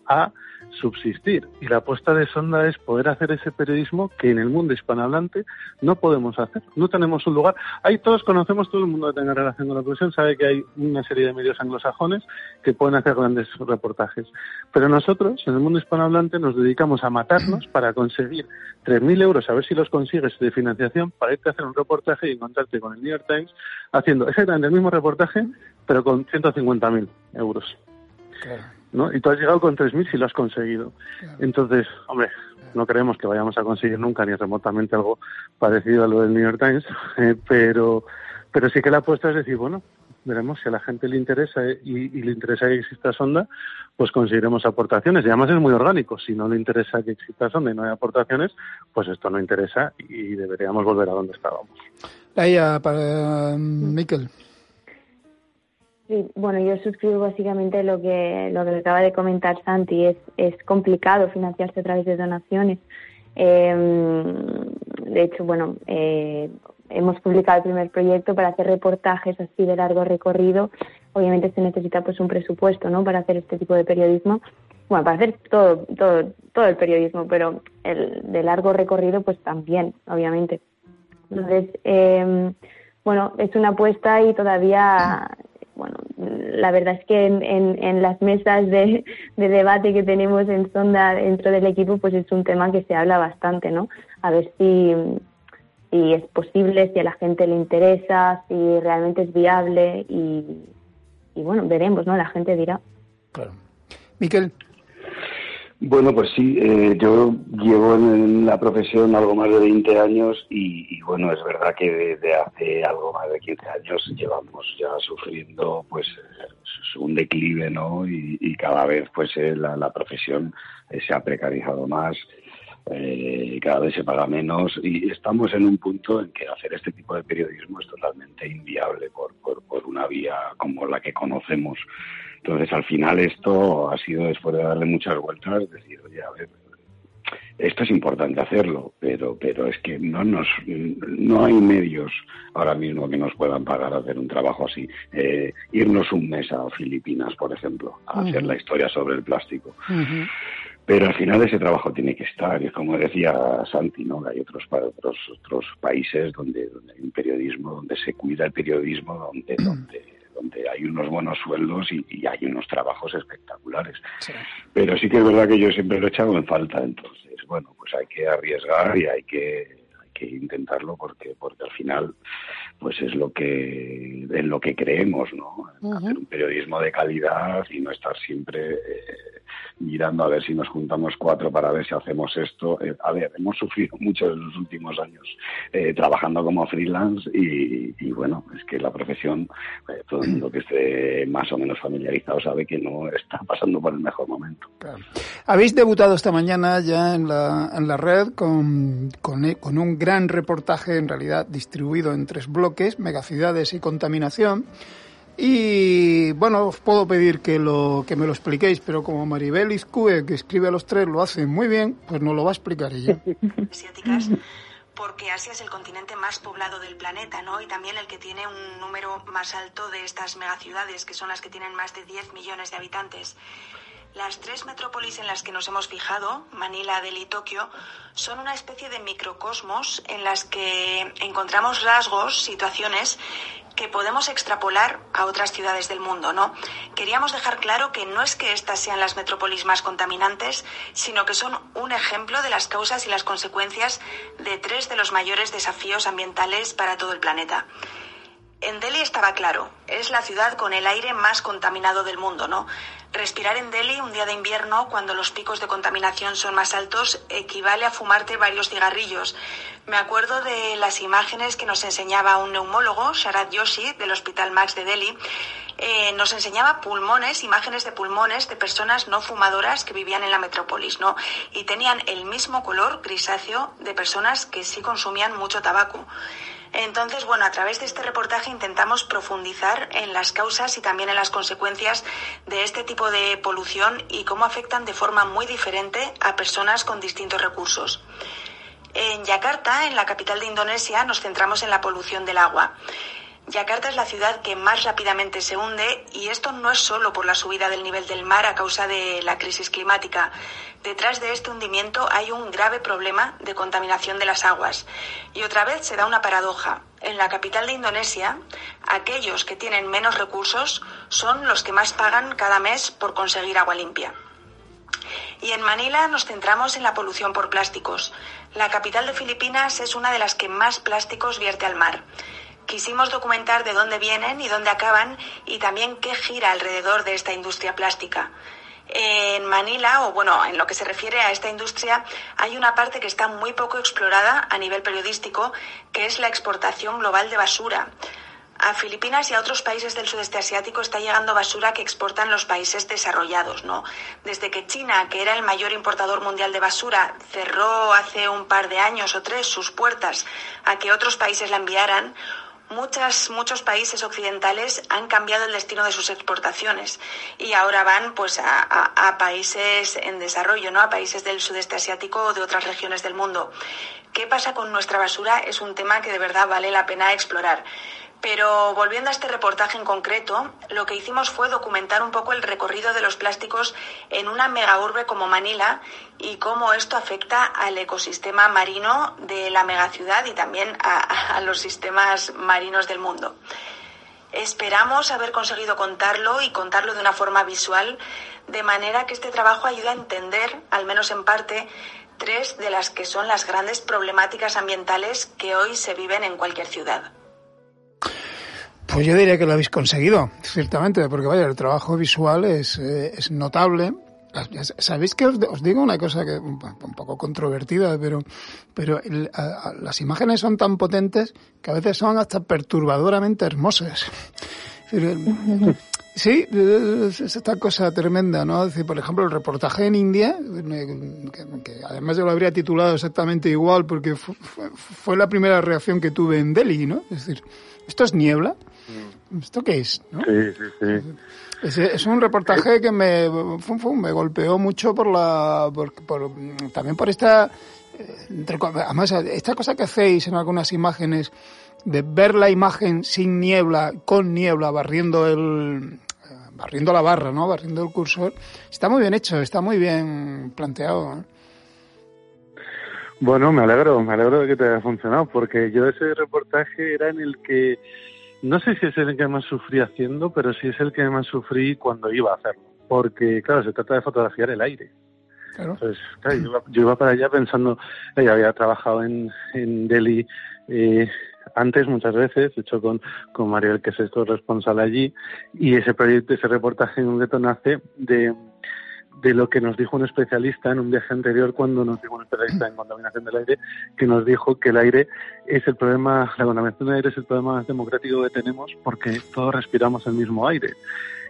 a subsistir. Y la apuesta de Sonda es poder hacer ese periodismo que en el mundo hispanohablante no podemos hacer. No tenemos un lugar. Ahí todos conocemos, todo el mundo que tenga relación con la profesión sabe que hay una serie de medios anglosajones que pueden hacer grandes reportajes. Pero nosotros, en el mundo hispanohablante, nos dedicamos a matarnos para conseguir 3.000 euros, a ver si los consigues de financiación, para irte a hacer un reportaje y encontrarte con el New York Times haciendo exactamente el mismo reportaje, pero con 150.000 euros. ¿No? Y tú has llegado con 3.000 si lo has conseguido. Entonces, hombre, no creemos que vayamos a conseguir nunca ni remotamente algo parecido a lo del New York Times, [LAUGHS] eh, pero, pero sí que la apuesta es decir, bueno, veremos si a la gente le interesa y, le interesa que exista sonda, pues conseguiremos aportaciones. Y además es muy orgánico. Si no le interesa que exista sonda y no hay aportaciones, pues esto no interesa y deberíamos volver a donde estábamos. Ahí, para Miquel. Bueno, yo suscribo básicamente lo que lo que acaba de comentar Santi. Es, es complicado financiarse a través de donaciones. Em, de hecho, bueno, eh, hemos publicado el primer proyecto para hacer reportajes así de largo recorrido. Obviamente se necesita pues un presupuesto, ¿no? Para hacer este tipo de periodismo. Bueno, para hacer todo todo todo el periodismo, pero el de largo recorrido pues también, obviamente. Entonces, eh, bueno, es una apuesta y todavía bueno, la verdad es que en, en, las mesas de, debate que tenemos en Sonda dentro del equipo, pues es un tema que se habla bastante, ¿no? A ver si, si es posible, si a la gente le interesa, si realmente es viable y, y bueno, veremos, ¿no? La gente dirá. Claro. Miquel. Bueno, pues sí, eh, yo llevo en, la profesión algo más de 20 años y, bueno, es verdad que desde hace algo más de 15 años llevamos ya sufriendo pues un declive, ¿no? Y, cada vez pues eh, la, profesión eh, se ha precarizado más, cada vez se paga menos y estamos en un punto en que hacer este tipo de periodismo es totalmente inviable por, por una vía como la que conocemos. Entonces, al final esto ha sido, después de darle muchas vueltas, decir, oye, a ver, esto es importante hacerlo, pero, pero es que no nos, no hay medios ahora mismo que nos puedan pagar hacer un trabajo así. Eh, irnos un mes a Filipinas, por ejemplo, a hacer la historia sobre el plástico. Pero al final ese trabajo tiene que estar, y como decía Santi, ¿no? hay otros, otros, otros países donde, donde hay un periodismo, donde se cuida el periodismo, donde, donde donde hay unos buenos sueldos y, hay unos trabajos espectaculares. Pero sí que es verdad que yo siempre lo he echado en falta, entonces, bueno, pues hay que arriesgar y hay que, que intentarlo porque porque al final pues es lo que en lo que creemos no hacer un periodismo de calidad y no estar siempre eh, mirando a ver si nos juntamos cuatro para ver si hacemos esto. Eh, a ver, hemos sufrido mucho en los últimos años eh, trabajando como freelance y, bueno, es que la profesión, eh, todo el mundo que esté más o menos familiarizado sabe que no está pasando por el mejor momento. Habéis debutado esta mañana ya en la, en la red con, con, con un gran reportaje, en realidad distribuido en tres bloques, megaciudades y contaminación. Y bueno, os puedo pedir que, lo, que me lo expliquéis, pero como Maribel Izcue, que escribe a los tres, lo hace muy bien, pues no lo va a explicar ella. [LAUGHS] Asiáticas, porque Asia es el continente más poblado del planeta, ¿no? Y también el que tiene un número más alto de estas megaciudades, que son las que tienen más de 10 millones de habitantes. Las tres metrópolis en las que nos hemos fijado, Manila, Delhi y Tokio, son una especie de microcosmos en las que encontramos rasgos, situaciones que podemos extrapolar a otras ciudades del mundo, ¿no? Queríamos dejar claro que no es que estas sean las metrópolis más contaminantes, sino que son un ejemplo de las causas y las consecuencias de tres de los mayores desafíos ambientales para todo el planeta. En Delhi estaba claro, es la ciudad con el aire más contaminado del mundo, ¿no? Respirar en Delhi un día de invierno, cuando los picos de contaminación son más altos, equivale a fumarte varios cigarrillos. Me acuerdo de las imágenes que nos enseñaba un neumólogo, Sharad Yoshi, del Hospital Max de Delhi. Eh, nos enseñaba pulmones, imágenes de pulmones de personas no fumadoras que vivían en la metrópolis, ¿no? Y tenían el mismo color grisáceo de personas que sí consumían mucho tabaco. Entonces, bueno, a través de este reportaje intentamos profundizar en las causas y también en las consecuencias de este tipo de polución y cómo afectan de forma muy diferente a personas con distintos recursos. En Yakarta, en la capital de Indonesia, nos centramos en la polución del agua. Yakarta es la ciudad que más rápidamente se hunde y esto no es solo por la subida del nivel del mar a causa de la crisis climática. Detrás de este hundimiento hay un grave problema de contaminación de las aguas. Y otra vez se da una paradoja. En la capital de Indonesia, aquellos que tienen menos recursos son los que más pagan cada mes por conseguir agua limpia. Y en Manila nos centramos en la polución por plásticos. La capital de Filipinas es una de las que más plásticos vierte al mar. Quisimos documentar de dónde vienen y dónde acaban y también qué gira alrededor de esta industria plástica. En Manila, o bueno, en lo que se refiere a esta industria, hay una parte que está muy poco explorada a nivel periodístico, que es la exportación global de basura. A Filipinas y a otros países del sudeste asiático está llegando basura que exportan los países desarrollados, ¿no? Desde que China, que era el mayor importador mundial de basura, cerró hace un par de años o tres sus puertas a que otros países la enviaran, muchas, muchos países occidentales han cambiado el destino de sus exportaciones y ahora van pues a, países en desarrollo, ¿no? a países del sudeste asiático o de otras regiones del mundo. ¿Qué pasa con nuestra basura? Es un tema que de verdad vale la pena explorar. Pero volviendo a este reportaje en concreto, lo que hicimos fue documentar un poco el recorrido de los plásticos en una megaurbe como Manila y cómo esto afecta al ecosistema marino de la megaciudad y también a, a los sistemas marinos del mundo. Esperamos haber conseguido contarlo y contarlo de una forma visual, de manera que este trabajo ayude a entender, al menos en parte, tres de las que son las grandes problemáticas ambientales que hoy se viven en cualquier ciudad. Pues yo diría que lo habéis conseguido, ciertamente, porque vaya, el trabajo visual es, eh, es notable. Sabéis que os, digo una cosa que un, poco controvertida, pero, pero las imágenes son tan potentes que a veces son hasta perturbadoramente hermosas. Sí, es esta cosa tremenda, ¿no? por ejemplo, el reportaje en India, que, además yo lo habría titulado exactamente igual porque fue, la primera reacción que tuve en Delhi, ¿no? Es decir, ¿esto es niebla? Mm. ¿Esto qué es? Sí, sí, sí. Es, un reportaje que me, me golpeó mucho por la, por, también por esta, eh, además, esta cosa que hacéis en algunas imágenes, de ver la imagen sin niebla, con niebla, barriendo el eh, barriendo la barra, ¿no? Barriendo el cursor. Está muy bien hecho, está muy bien planteado. ¿eh? Bueno, me alegro, me alegro de que te haya funcionado, porque yo ese reportaje era en el que no sé si es el que más sufrí haciendo, pero sí es el que más sufrí cuando iba a hacerlo, porque claro, se trata de fotografiar el aire. Claro. Entonces, claro, yo, iba, para allá pensando, ella había trabajado en, en Delhi eh, antes muchas veces, de hecho con, con Mariel, que es esto responsable allí, y ese proyecto, ese reportaje en un gueto nace de, de lo que nos dijo un especialista en un viaje anterior cuando nos dijo un especialista en contaminación del aire que nos dijo que el aire es el problema, la contaminación del aire es el problema más democrático que tenemos porque todos respiramos el mismo aire.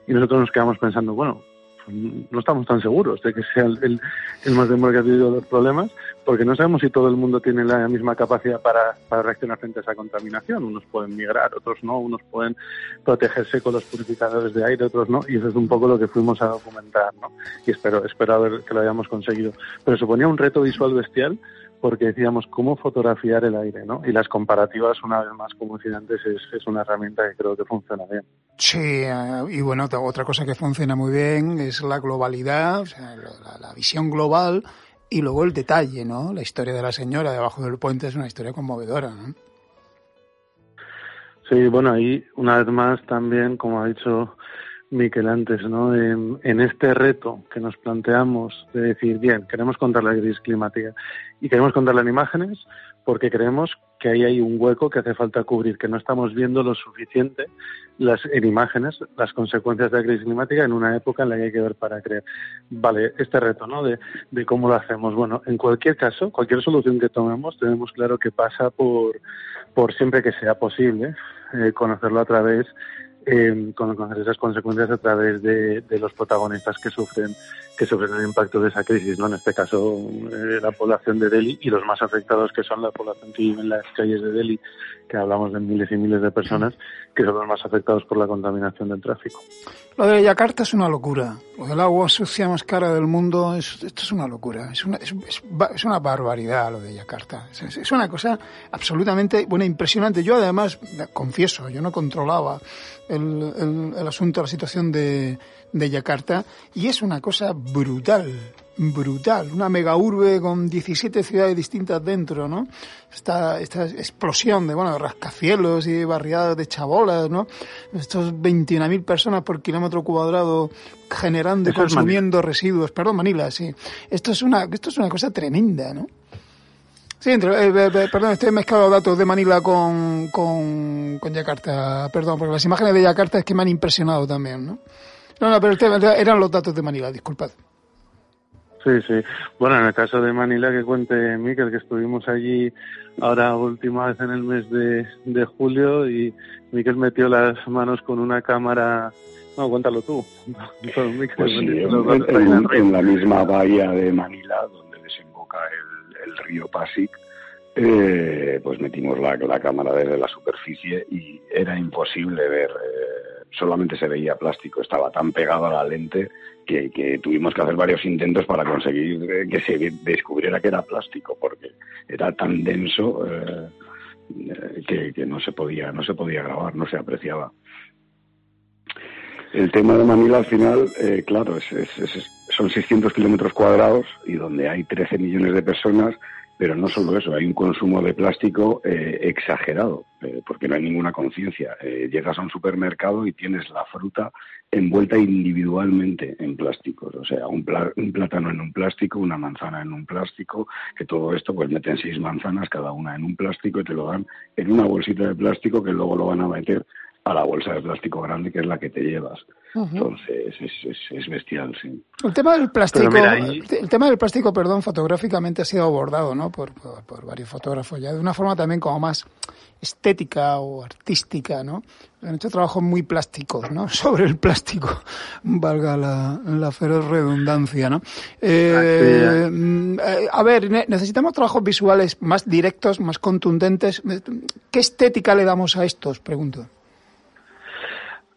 Y nosotros nos quedamos pensando, bueno, no estamos tan seguros de que sea el, el, más democrático de los problemas, porque no sabemos si todo el mundo tiene la misma capacidad para, para, reaccionar frente a esa contaminación. Unos pueden migrar, otros no, unos pueden protegerse con los purificadores de aire, otros no, y eso es un poco lo que fuimos a documentar, ¿no? Y espero, espero ver que lo hayamos conseguido. Pero suponía un reto visual bestial porque decíamos cómo fotografiar el aire, ¿no? Y las comparativas, una vez más, como incidentes, es, es una herramienta que creo que funciona bien. Sí, eh, y bueno, otra cosa que funciona muy bien es la globalidad, o sea, la, visión global y luego el detalle, ¿no? La historia de la señora debajo del puente es una historia conmovedora, ¿no? Sí, bueno, ahí una vez más también, como ha dicho Miquel antes, ¿no? En, este reto que nos planteamos de decir, bien, queremos contar la crisis climática y queremos contarla en imágenes porque creemos que ahí hay un hueco que hace falta cubrir, que no estamos viendo lo suficiente las, en imágenes las consecuencias de la crisis climática en una época en la que hay que ver para creer. Vale, este reto, ¿no? De, de cómo lo hacemos. Bueno, en cualquier caso, cualquier solución que tomemos, tenemos claro que pasa por, por siempre que sea posible eh, conocerlo a través eh, con, esas consecuencias a través de, los protagonistas que sufren que sufren el impacto de esa crisis, ¿no? En este caso, eh, la población de Delhi y los más afectados que son la población que vive en las calles de Delhi, que hablamos de miles y miles de personas, que son los más afectados por la contaminación del tráfico. Lo de Yakarta es una locura. Lo del agua sucia más cara del mundo, es, esto es una locura. Es una, es, es una barbaridad lo de Yakarta. Es, una cosa absolutamente, bueno, impresionante. Yo además, confieso, yo no controlaba el, el, el asunto, la situación de, de Yakarta y es una cosa brutal, brutal, una mega urbe con 17 ciudades distintas dentro, ¿no? Esta, esta explosión de, bueno, rascacielos y barriadas de chabolas, ¿no? Estos 21.000 personas por kilómetro cuadrado generando y consumiendo residuos, perdón, Manila, sí. Esto es una, esto es una cosa tremenda, ¿no? Sí, entre, eh, eh, perdón, estoy mezclando datos de Manila con, con, con Yakarta, perdón, porque las imágenes de Yakarta es que me han impresionado también, ¿no? No, no, pero eran los datos de Manila, disculpad. Sí, sí. Bueno, en el caso de Manila, que cuente Miquel, que estuvimos allí ahora última vez en el mes de, de julio y Miquel metió las manos con una cámara. No, cuéntalo tú. [LAUGHS] pues sí, en, la misma bahía de Manila, donde desemboca el, el río Pasig, eh, pues metimos la, la, cámara desde la superficie y era imposible ver. Eh, solamente se veía plástico, estaba tan pegado a la lente que, tuvimos que hacer varios intentos para conseguir eh, que se descubriera que era plástico, porque era tan denso eh, eh, que, no se podía, no se podía grabar, no se apreciaba. El tema de Manila al final, claro, es, son 600 kilómetros cuadrados y donde hay 13 millones de personas, Pero no solo eso, hay un consumo de plástico eh, exagerado, eh, porque no hay ninguna conciencia. Eh, llegas a un supermercado y tienes la fruta envuelta individualmente en plásticos, o sea, un, un, plátano en un plástico, una manzana en un plástico, que todo esto pues meten seis manzanas cada una en un plástico y te lo dan en una bolsita de plástico que luego lo van a meter a la bolsa de plástico grande que es la que te llevas. Entonces es, es, bestial, sí. El tema del plástico, el tema del plástico, perdón, fotográficamente ha sido abordado, ¿no? Por, por, varios fotógrafos ya de una forma también como más estética o artística, ¿no? Han hecho trabajos muy plásticos, ¿no? [LAUGHS] Sobre el plástico, valga la, la feroz redundancia, ¿no? Eh, mm, eh, a ver, necesitamos trabajos visuales más directos, más contundentes. ¿Qué estética le damos a estos? Pregunto.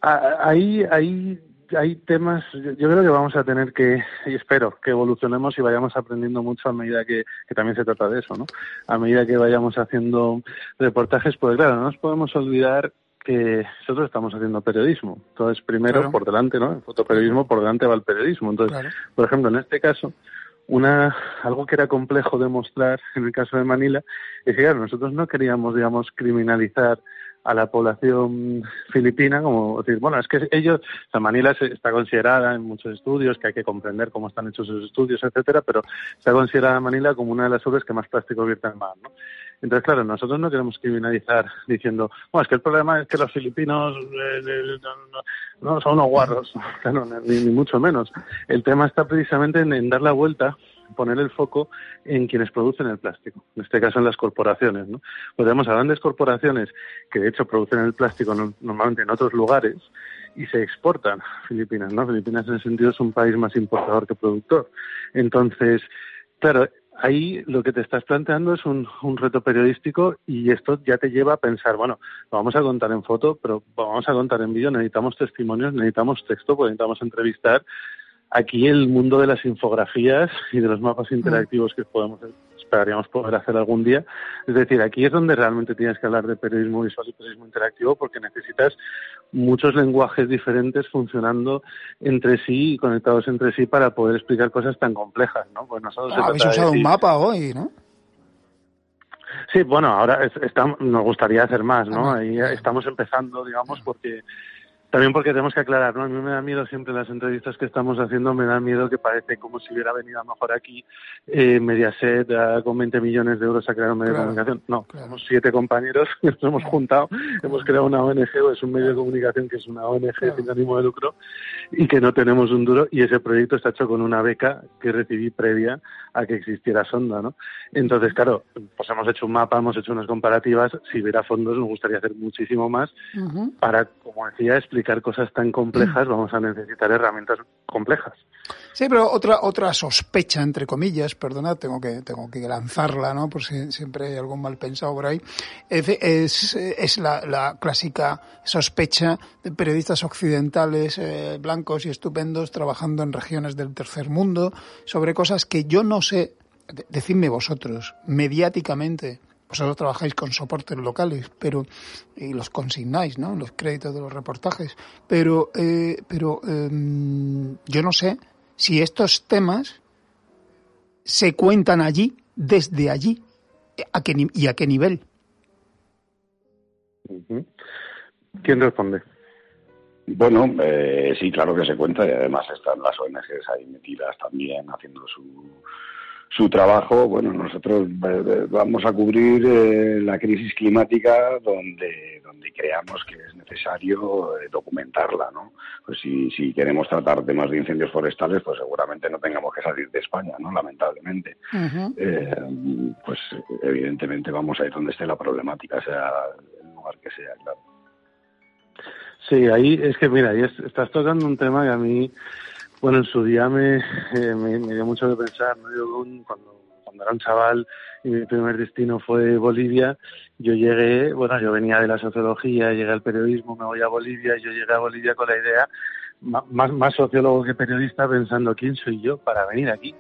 Ahí, ahí hay temas, yo creo que vamos a tener que, y espero que evolucionemos y vayamos aprendiendo mucho a medida que, que también se trata de eso, ¿no? A medida que vayamos haciendo reportajes, pues claro, no nos podemos olvidar que nosotros estamos haciendo periodismo. Entonces, primero por delante, ¿no? El fotoperiodismo por delante va el periodismo. Entonces, por ejemplo, en este caso, una algo que era complejo demostrar en el caso de Manila es que claro, nosotros no queríamos, digamos, criminalizar a la población filipina, como decir, bueno, es que ellos, o Manila está considerada en muchos estudios, que hay que comprender cómo están hechos sus estudios, etcétera, pero está considerada Manila como una de las urbes que más plástico vierte al mar, ¿no? Entonces, claro, nosotros no queremos criminalizar diciendo, bueno, es que el problema es que los filipinos eh, no, son unos guarros, [LAUGHS] ni, mucho menos. El tema está precisamente en dar la vuelta poner el foco en quienes producen el plástico, en este caso en las corporaciones. ¿no? Pues tenemos a grandes corporaciones que de hecho producen el plástico normalmente en otros lugares y se exportan a Filipinas. ¿no? Filipinas en ese sentido es un país más importador que productor. Entonces, claro, ahí lo que te estás planteando es un, un, reto periodístico y esto ya te lleva a pensar, bueno, lo vamos a contar en foto, pero vamos a contar en vídeo, necesitamos testimonios, necesitamos texto, pues necesitamos entrevistar aquí el mundo de las infografías y de los mapas mm. interactivos que podemos esperaríamos poder hacer algún día. Es decir, aquí es donde realmente tienes que hablar de periodismo visual y periodismo interactivo porque necesitas muchos lenguajes diferentes funcionando entre sí y conectados entre sí para poder explicar cosas tan complejas, ¿no? Pues nosotros ah, habéis usado un mapa hoy, ¿no? Sí, bueno, ahora nos gustaría hacer más, ¿no? Ah, Ahí estamos empezando, digamos, porque también porque tenemos que aclarar, ¿no? A mí me da miedo siempre las entrevistas que estamos haciendo, me da miedo que parece como si hubiera venido a lo mejor aquí eh, Mediaset con 20 millones de euros a crear un medio de comunicación. No, somos siete compañeros [LAUGHS] nos hemos juntado, hemos creado una ONG, o es un medio de comunicación que es una ONG sin ánimo de lucro y que no tenemos un duro y ese proyecto está hecho con una beca que recibí previa a que existiera Sonda, ¿no? Entonces, claro, pues hemos hecho un mapa, hemos hecho unas comparativas, si hubiera fondos nos gustaría hacer muchísimo más para, como decía, explicar cosas tan complejas, vamos a necesitar herramientas complejas. Sí, pero otra otra sospecha entre comillas, perdona, tengo que tengo que lanzarla, ¿no? Por si siempre hay algún mal pensado por ahí. Es, es, la, clásica sospecha de periodistas occidentales eh, blancos y estupendos trabajando en regiones del tercer mundo sobre cosas que yo no sé, decidme vosotros, mediáticamente vosotros trabajáis con soportes locales, pero y los consignáis, ¿no? Los créditos de los reportajes, pero eh, pero em, yo no sé si estos temas se cuentan allí, desde allí, a qué, y a qué nivel. ¿Quién responde? Bueno, eh, sí, claro que se cuenta y además están las ONGs ahí metidas también haciendo su, su trabajo, bueno, nosotros eh, vamos a cubrir eh, la crisis climática donde, donde creamos que es necesario eh, documentarla, ¿no? Pues si, si queremos tratar temas de incendios forestales, pues seguramente no tengamos que salir de España, ¿no? Lamentablemente. pues evidentemente vamos a ir donde esté la problemática, sea el lugar que sea, claro. Sí, ahí es que mira, ahí estás tocando un tema que a mí bueno, en su día me, eh, me, dio mucho que pensar. ¿no? Yo, cuando, era un chaval y mi primer destino fue Bolivia, yo llegué, bueno, yo venía de la sociología, llegué al periodismo, me voy a Bolivia, yo llegué a Bolivia con la idea más, más sociólogo que periodista pensando quién soy yo para venir aquí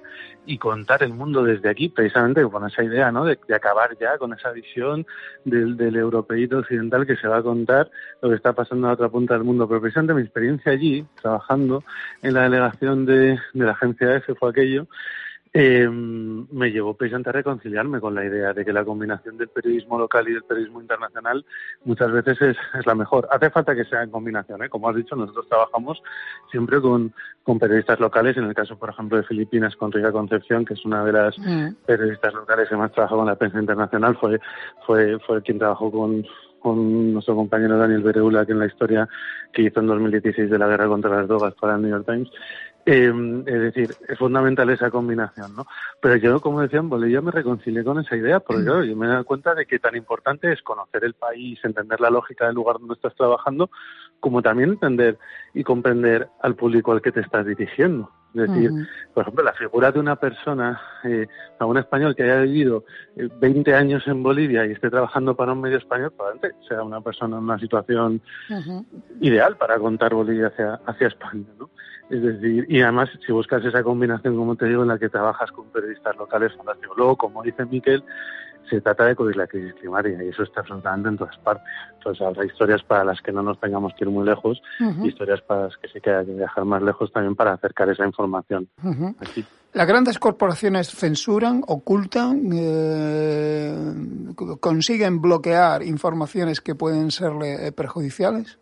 y contar el mundo desde aquí, precisamente con esa idea ¿no? de, acabar ya con esa visión del, del europeíto occidental que se va a contar lo que está pasando a otra punta del mundo. Pero precisamente mi experiencia allí, trabajando en la delegación de, de la agencia EFE fue aquello, eh, me llevó precisamente a reconciliarme con la idea de que la combinación del periodismo local y del periodismo internacional muchas veces es, es la mejor. Hace falta que sea en combinación, ¿eh? como has dicho, nosotros trabajamos siempre con, con periodistas locales, en el caso, por ejemplo, de Filipinas, con Rica Concepción, que es una de las Mm. periodistas locales que más trabajó con la prensa internacional, fue, fue, fue quien trabajó con, con nuestro compañero Daniel Bereula, que en la historia que hizo en 2016 de la guerra contra las drogas para el New York Times. Eh, es decir, es fundamental esa combinación, ¿no? Pero yo, como decía en Bolivia, me reconcilié con esa idea, porque claro, yo me he dado cuenta de que tan importante es conocer el país, entender la lógica del lugar donde estás trabajando, como también entender y comprender al público al que te estás dirigiendo. Es decir, por ejemplo, la figura de una persona, eh, a un español que haya vivido eh, 20 años en Bolivia y esté trabajando para un medio español, probablemente sea una persona en una situación ideal para contar Bolivia hacia, hacia España, ¿no? Es decir, y además, si buscas esa combinación, como te digo, en la que trabajas con periodistas locales, fantástico. Luego, como dice Miquel, se trata de cubrir la crisis climática y eso está absolutamente en todas partes. Entonces, habrá historias para las que no nos tengamos que ir muy lejos y historias para las que sí que hay que viajar más lejos también para acercar esa información aquí. Las grandes corporaciones censuran, ocultan, eh, consiguen bloquear informaciones que pueden serle eh, perjudiciales.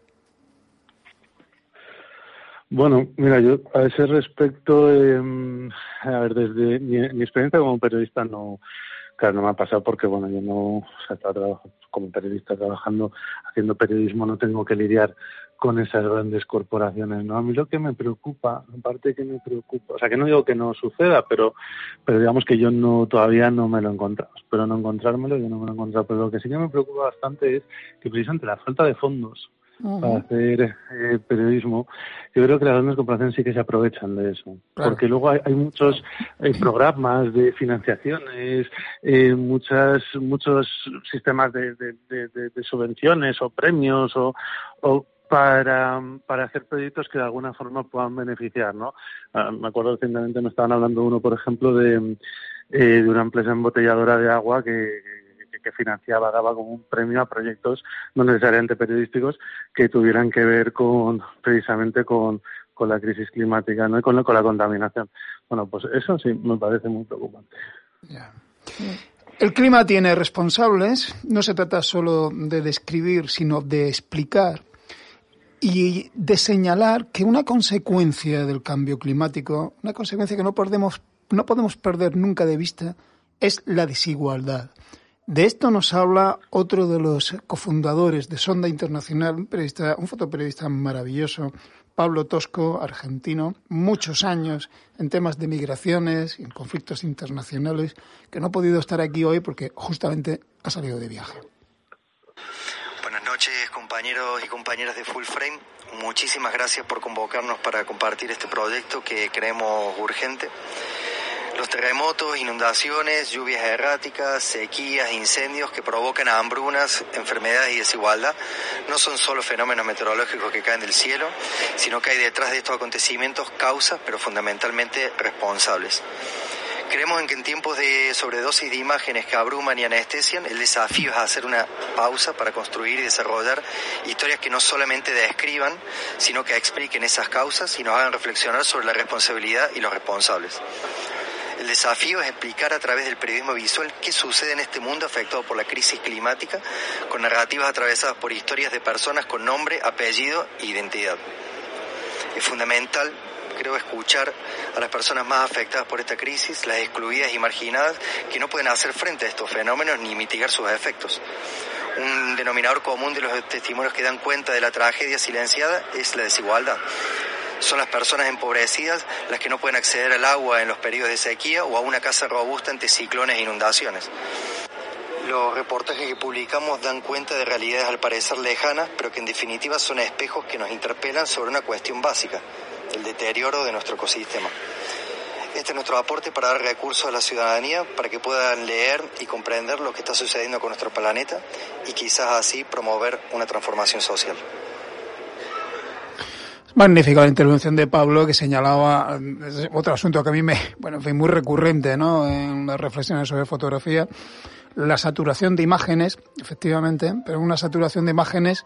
Bueno, mira, yo a ese respecto, eh, a ver, desde mi, mi experiencia como periodista no, claro, no me ha pasado porque, bueno, yo no, o sea, como periodista trabajando, haciendo periodismo, no tengo que lidiar con esas grandes corporaciones, ¿no? A mí lo que me preocupa, aparte que me preocupa, o sea, que no digo que no suceda, pero, pero digamos que yo no, todavía no me lo he encontrado, espero no encontrármelo, yo no me lo he encontrado, pero lo que sí que me preocupa bastante es que precisamente la falta de fondos para hacer eh, periodismo, yo creo que las grandes corporaciones sí que se aprovechan de eso. Claro. Porque luego hay, hay muchos eh, programas de financiaciones, eh, muchas, muchos sistemas de, de- de- de- de subvenciones o premios o, o para, para hacer proyectos que de alguna forma puedan beneficiar, ¿no? Ah, me acuerdo recientemente me estaban hablando uno, por ejemplo, de, eh, de una empresa embotelladora de agua que, que, financiaba, daba como un premio a proyectos no necesariamente periodísticos que tuvieran que ver con precisamente con, con la crisis climática ¿no? y con, con la contaminación. Bueno, pues eso sí me parece muy preocupante. El clima tiene responsables, no se trata solo de describir, sino de explicar y de señalar que una consecuencia del cambio climático, una consecuencia que no podemos, no podemos perder nunca de vista, es la desigualdad. De esto nos habla otro de los cofundadores de Sonda Internacional, un, periodista, un fotoperiodista maravilloso, Pablo Tosco, argentino, muchos años en temas de migraciones y en conflictos internacionales, que no ha podido estar aquí hoy porque justamente ha salido de viaje. Buenas noches compañeros y compañeras de Full Frame. Muchísimas gracias por convocarnos para compartir este proyecto que creemos urgente. Los terremotos, inundaciones, lluvias erráticas, sequías, incendios que provocan hambrunas, enfermedades y desigualdad no son solo fenómenos meteorológicos que caen del cielo, sino que hay detrás de estos acontecimientos causas, pero fundamentalmente responsables. Creemos en que en tiempos de sobredosis de imágenes que abruman y anestesian, el desafío es hacer una pausa para construir y desarrollar historias que no solamente describan, sino que expliquen esas causas y nos hagan reflexionar sobre la responsabilidad y los responsables. El desafío es explicar a través del periodismo visual qué sucede en este mundo afectado por la crisis climática, con narrativas atravesadas por historias de personas con nombre, apellido e identidad. Es fundamental, creo, escuchar a las personas más afectadas por esta crisis, las excluidas y marginadas, que no pueden hacer frente a estos fenómenos ni mitigar sus efectos. Un denominador común de los testimonios que dan cuenta de la tragedia silenciada es la desigualdad son las personas empobrecidas las que no pueden acceder al agua en los periodos de sequía o a una casa robusta ante ciclones e inundaciones. Los reportajes que publicamos dan cuenta de realidades al parecer lejanas, pero que en definitiva son espejos que nos interpelan sobre una cuestión básica, el deterioro de nuestro ecosistema. Este es nuestro aporte para dar recursos a la ciudadanía para que puedan leer y comprender lo que está sucediendo con nuestro planeta y quizás así promover una transformación social. Magnífica la intervención de Pablo que señalaba otro asunto que a mí me, bueno, fue muy recurrente, ¿no? En las reflexiones sobre fotografía, la saturación de imágenes, efectivamente, pero una saturación de imágenes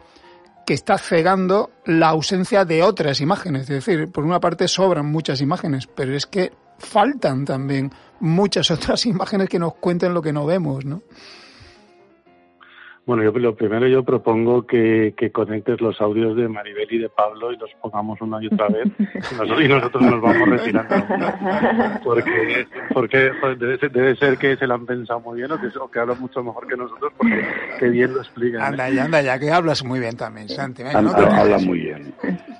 que está cegando la ausencia de otras imágenes. Es decir, por una parte sobran muchas imágenes, pero es que faltan también muchas [LAUGHS] otras imágenes que nos cuenten lo que no vemos, ¿no? Bueno, yo lo primero yo propongo que, que, conectes los audios de Maribel y de Pablo y los pongamos una y otra vez [LAUGHS] y nosotros, nos vamos retirando. [LAUGHS] Porque, porque debe, ser, que se lo han pensado muy bien o que, o que hablan mucho mejor que nosotros porque qué bien lo explican. Anda ya, anda ya, que hablas muy bien también, Santi. ¿no? Habla muy bien. [LAUGHS]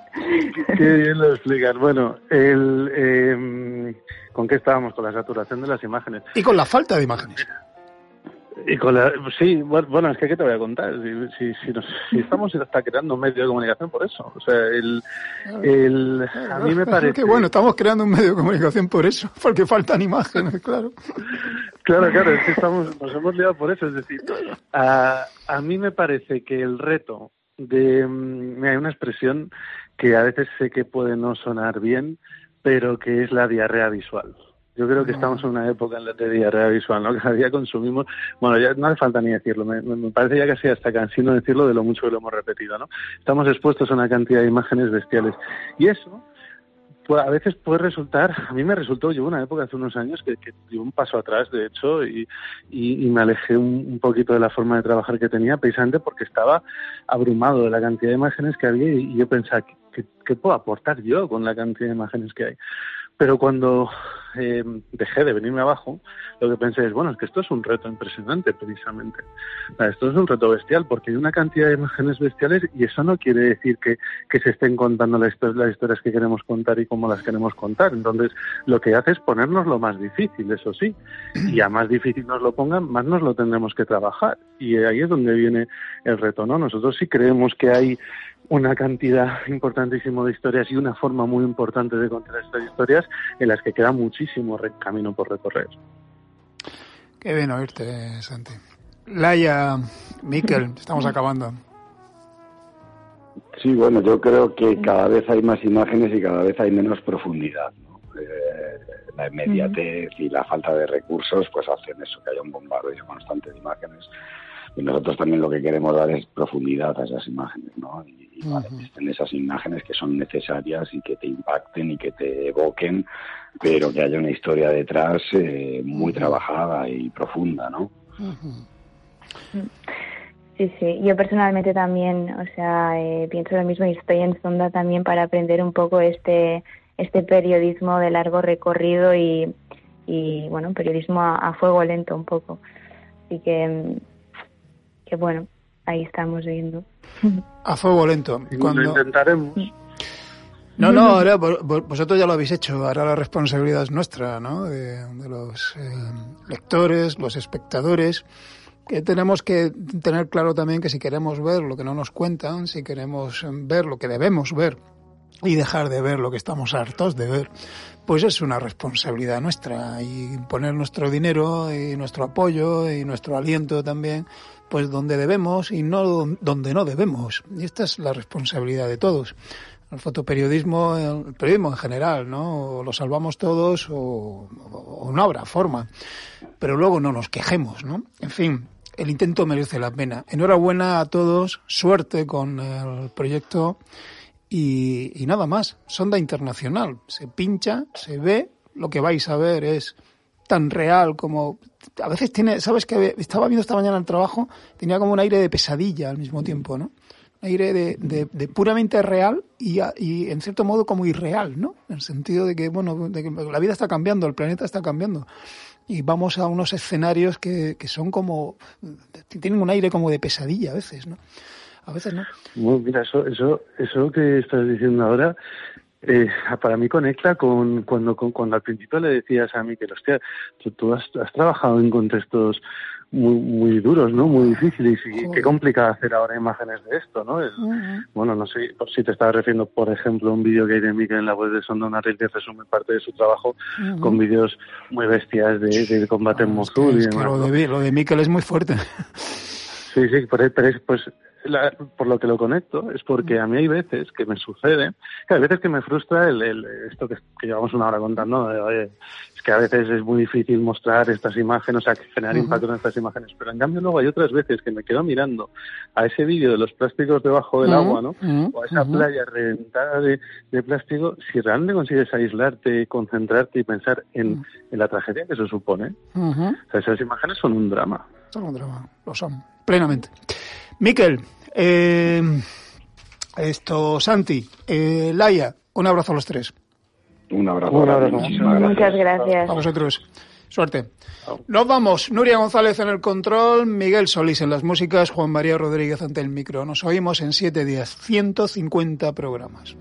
Qué bien lo explican. Bueno, el, eh, ¿con qué estábamos? Con la saturación de las imágenes. Y con la falta de imágenes. Y con la, sí, bueno, es que ¿qué te voy a contar? Si, si, nos, si estamos hasta creando un medio de comunicación por eso. O sea, el, el, a mí me [LAUGHS] parece... Que bueno, estamos creando un medio de comunicación por eso, [LAUGHS] porque faltan imágenes, claro. Claro, claro, es que estamos, nos hemos liado por eso. Es decir, a, a mí me parece que el reto de... Mm, hay una expresión que a veces sé que puede no sonar bien, pero que es la diarrea visual. Yo creo que estamos en una época en la de diarrea visual, ¿no? [LAUGHS] Cada día consumimos, bueno, ya no hace falta ni decirlo, me, parece ya casi hasta cansino decirlo de lo mucho que lo hemos repetido, ¿no? Estamos expuestos a una cantidad de imágenes bestiales. Y eso, pues a veces puede resultar, a mí me resultó, yo una época hace unos años que, que un paso atrás, de hecho, y, y, me alejé un, poquito de la forma de trabajar que tenía, precisamente porque estaba abrumado de la cantidad de imágenes que había y, yo pensaba, ¿qué, ¿qué, puedo aportar yo con la cantidad de imágenes que hay? Pero cuando eh, dejé de venirme abajo, lo que pensé es, bueno, es que esto es un reto impresionante precisamente. Esto es un reto bestial porque hay una cantidad de imágenes bestiales y eso no quiere decir que, que se estén contando las, las historias que queremos contar y cómo las queremos contar. Entonces, lo que hace es ponernos lo más difícil, eso sí. Y a más difícil nos lo pongan, más nos lo tendremos que trabajar. Y ahí es donde viene el reto, ¿no? Nosotros sí creemos que hay una cantidad importantísima de historias y una forma muy importante de contar estas historias en las que queda muchísimo camino por recorrer. Qué bien oírte, Santi. Laia, Miquel, [LAUGHS] estamos acabando. Sí, bueno, yo creo que cada vez hay más imágenes y cada vez hay menos profundidad. Eh, la inmediatez y la falta de recursos pues hacen eso, que haya un bombardeo constante de imágenes. Y nosotros también lo que queremos dar es profundidad a esas imágenes, ¿no? y esas imágenes que son necesarias y que te impacten y que te evoquen, pero que haya una historia detrás eh, muy trabajada y profunda, ¿no? Sí, sí. Yo personalmente también, o sea, eh, pienso lo mismo y estoy en Sonda también para aprender un poco este este periodismo de largo recorrido y, y bueno, periodismo a, a fuego lento un poco. Así que, que bueno, ahí estamos viendo. A fuego lento. Cuando... Lo intentaremos. No, no, ahora vosotros ya lo habéis hecho, ahora la responsabilidad es nuestra, ¿no? De, los eh, lectores, los espectadores, que tenemos que tener claro también que si queremos ver lo que no nos cuentan, si queremos ver lo que debemos ver y dejar de ver lo que estamos hartos de ver, pues es una responsabilidad nuestra y poner nuestro dinero y nuestro apoyo y nuestro aliento también pues donde debemos y no donde no debemos. Y esta es la responsabilidad de todos. El fotoperiodismo, el periodismo en general, ¿no? O lo salvamos todos o, no habrá forma. Pero luego no nos quejemos, ¿no? En fin, el intento merece la pena. Enhorabuena a todos, suerte con el proyecto y, y nada más. Sonda internacional. Se pincha, se ve, lo que vais a ver es tan real como a veces tiene, sabes que estaba viendo esta mañana el trabajo, tenía como un aire de pesadilla al mismo tiempo, ¿no? Un aire de, de, puramente real y, y, en cierto modo como irreal, ¿no? En el sentido de que, bueno, de que la vida está cambiando, el planeta está cambiando y vamos a unos escenarios que, que son como, tienen un aire como de pesadilla a veces, ¿no? A veces no. mira, eso, eso, eso que estás diciendo ahora eh, para mí conecta con cuando, cuando al principio le decías a mí que, hostia, tú, tú has, trabajado en contextos muy, muy duros, ¿no? Muy difíciles y qué complicado hacer ahora imágenes de esto, ¿no? Bueno, no sé por si te estaba refiriendo, por ejemplo, a un vídeo que hay de Miguel en la web de Sonda una que resume parte de su trabajo con vídeos muy bestias de, de combate en Mosul y demás. lo, de, lo de Miquel es muy fuerte. Sí, sí, pero, pero pues la- por lo que lo conecto es porque a mí hay veces que me sucede, que hay veces que me frustra el, el- esto que, que llevamos una hora contando, de, oye, es que a veces es muy difícil mostrar estas imágenes, o sea, generar impacto en estas imágenes, pero en cambio luego hay otras veces que me quedo mirando a ese vídeo de los plásticos debajo del agua, ¿no? O a esa playa reventada de, de plástico, si realmente consigues aislarte, concentrarte y pensar en, en la tragedia que eso supone, o sea, esas imágenes son un drama. Son un drama, lo son, plenamente. Miquel, eh, esto, Santi, eh, Laia, un abrazo a los tres. Un abrazo. Un grande, abrazo. muchísimas gracias. Muchas gracias. A vosotros. Suerte. Nos vamos. Nuria González en el control, Miguel Solís en las músicas, Juan María Rodríguez ante el micro. Nos oímos en siete días, 150 programas.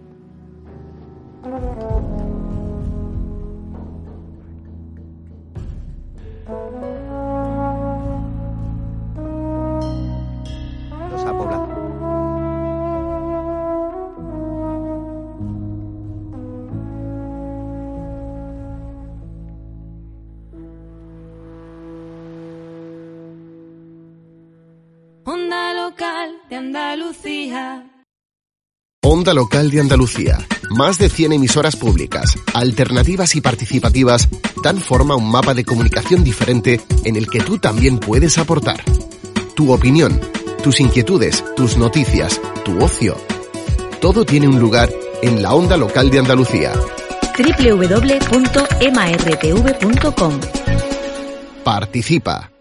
Andalucía. Onda Local de Andalucía. Más de 100 emisoras públicas, alternativas y participativas dan forma a un mapa de comunicación diferente en el que tú también puedes aportar. Tu opinión, tus inquietudes, tus noticias, tu ocio. Todo tiene un lugar en la Onda Local de Andalucía. www.emartv.com Participa.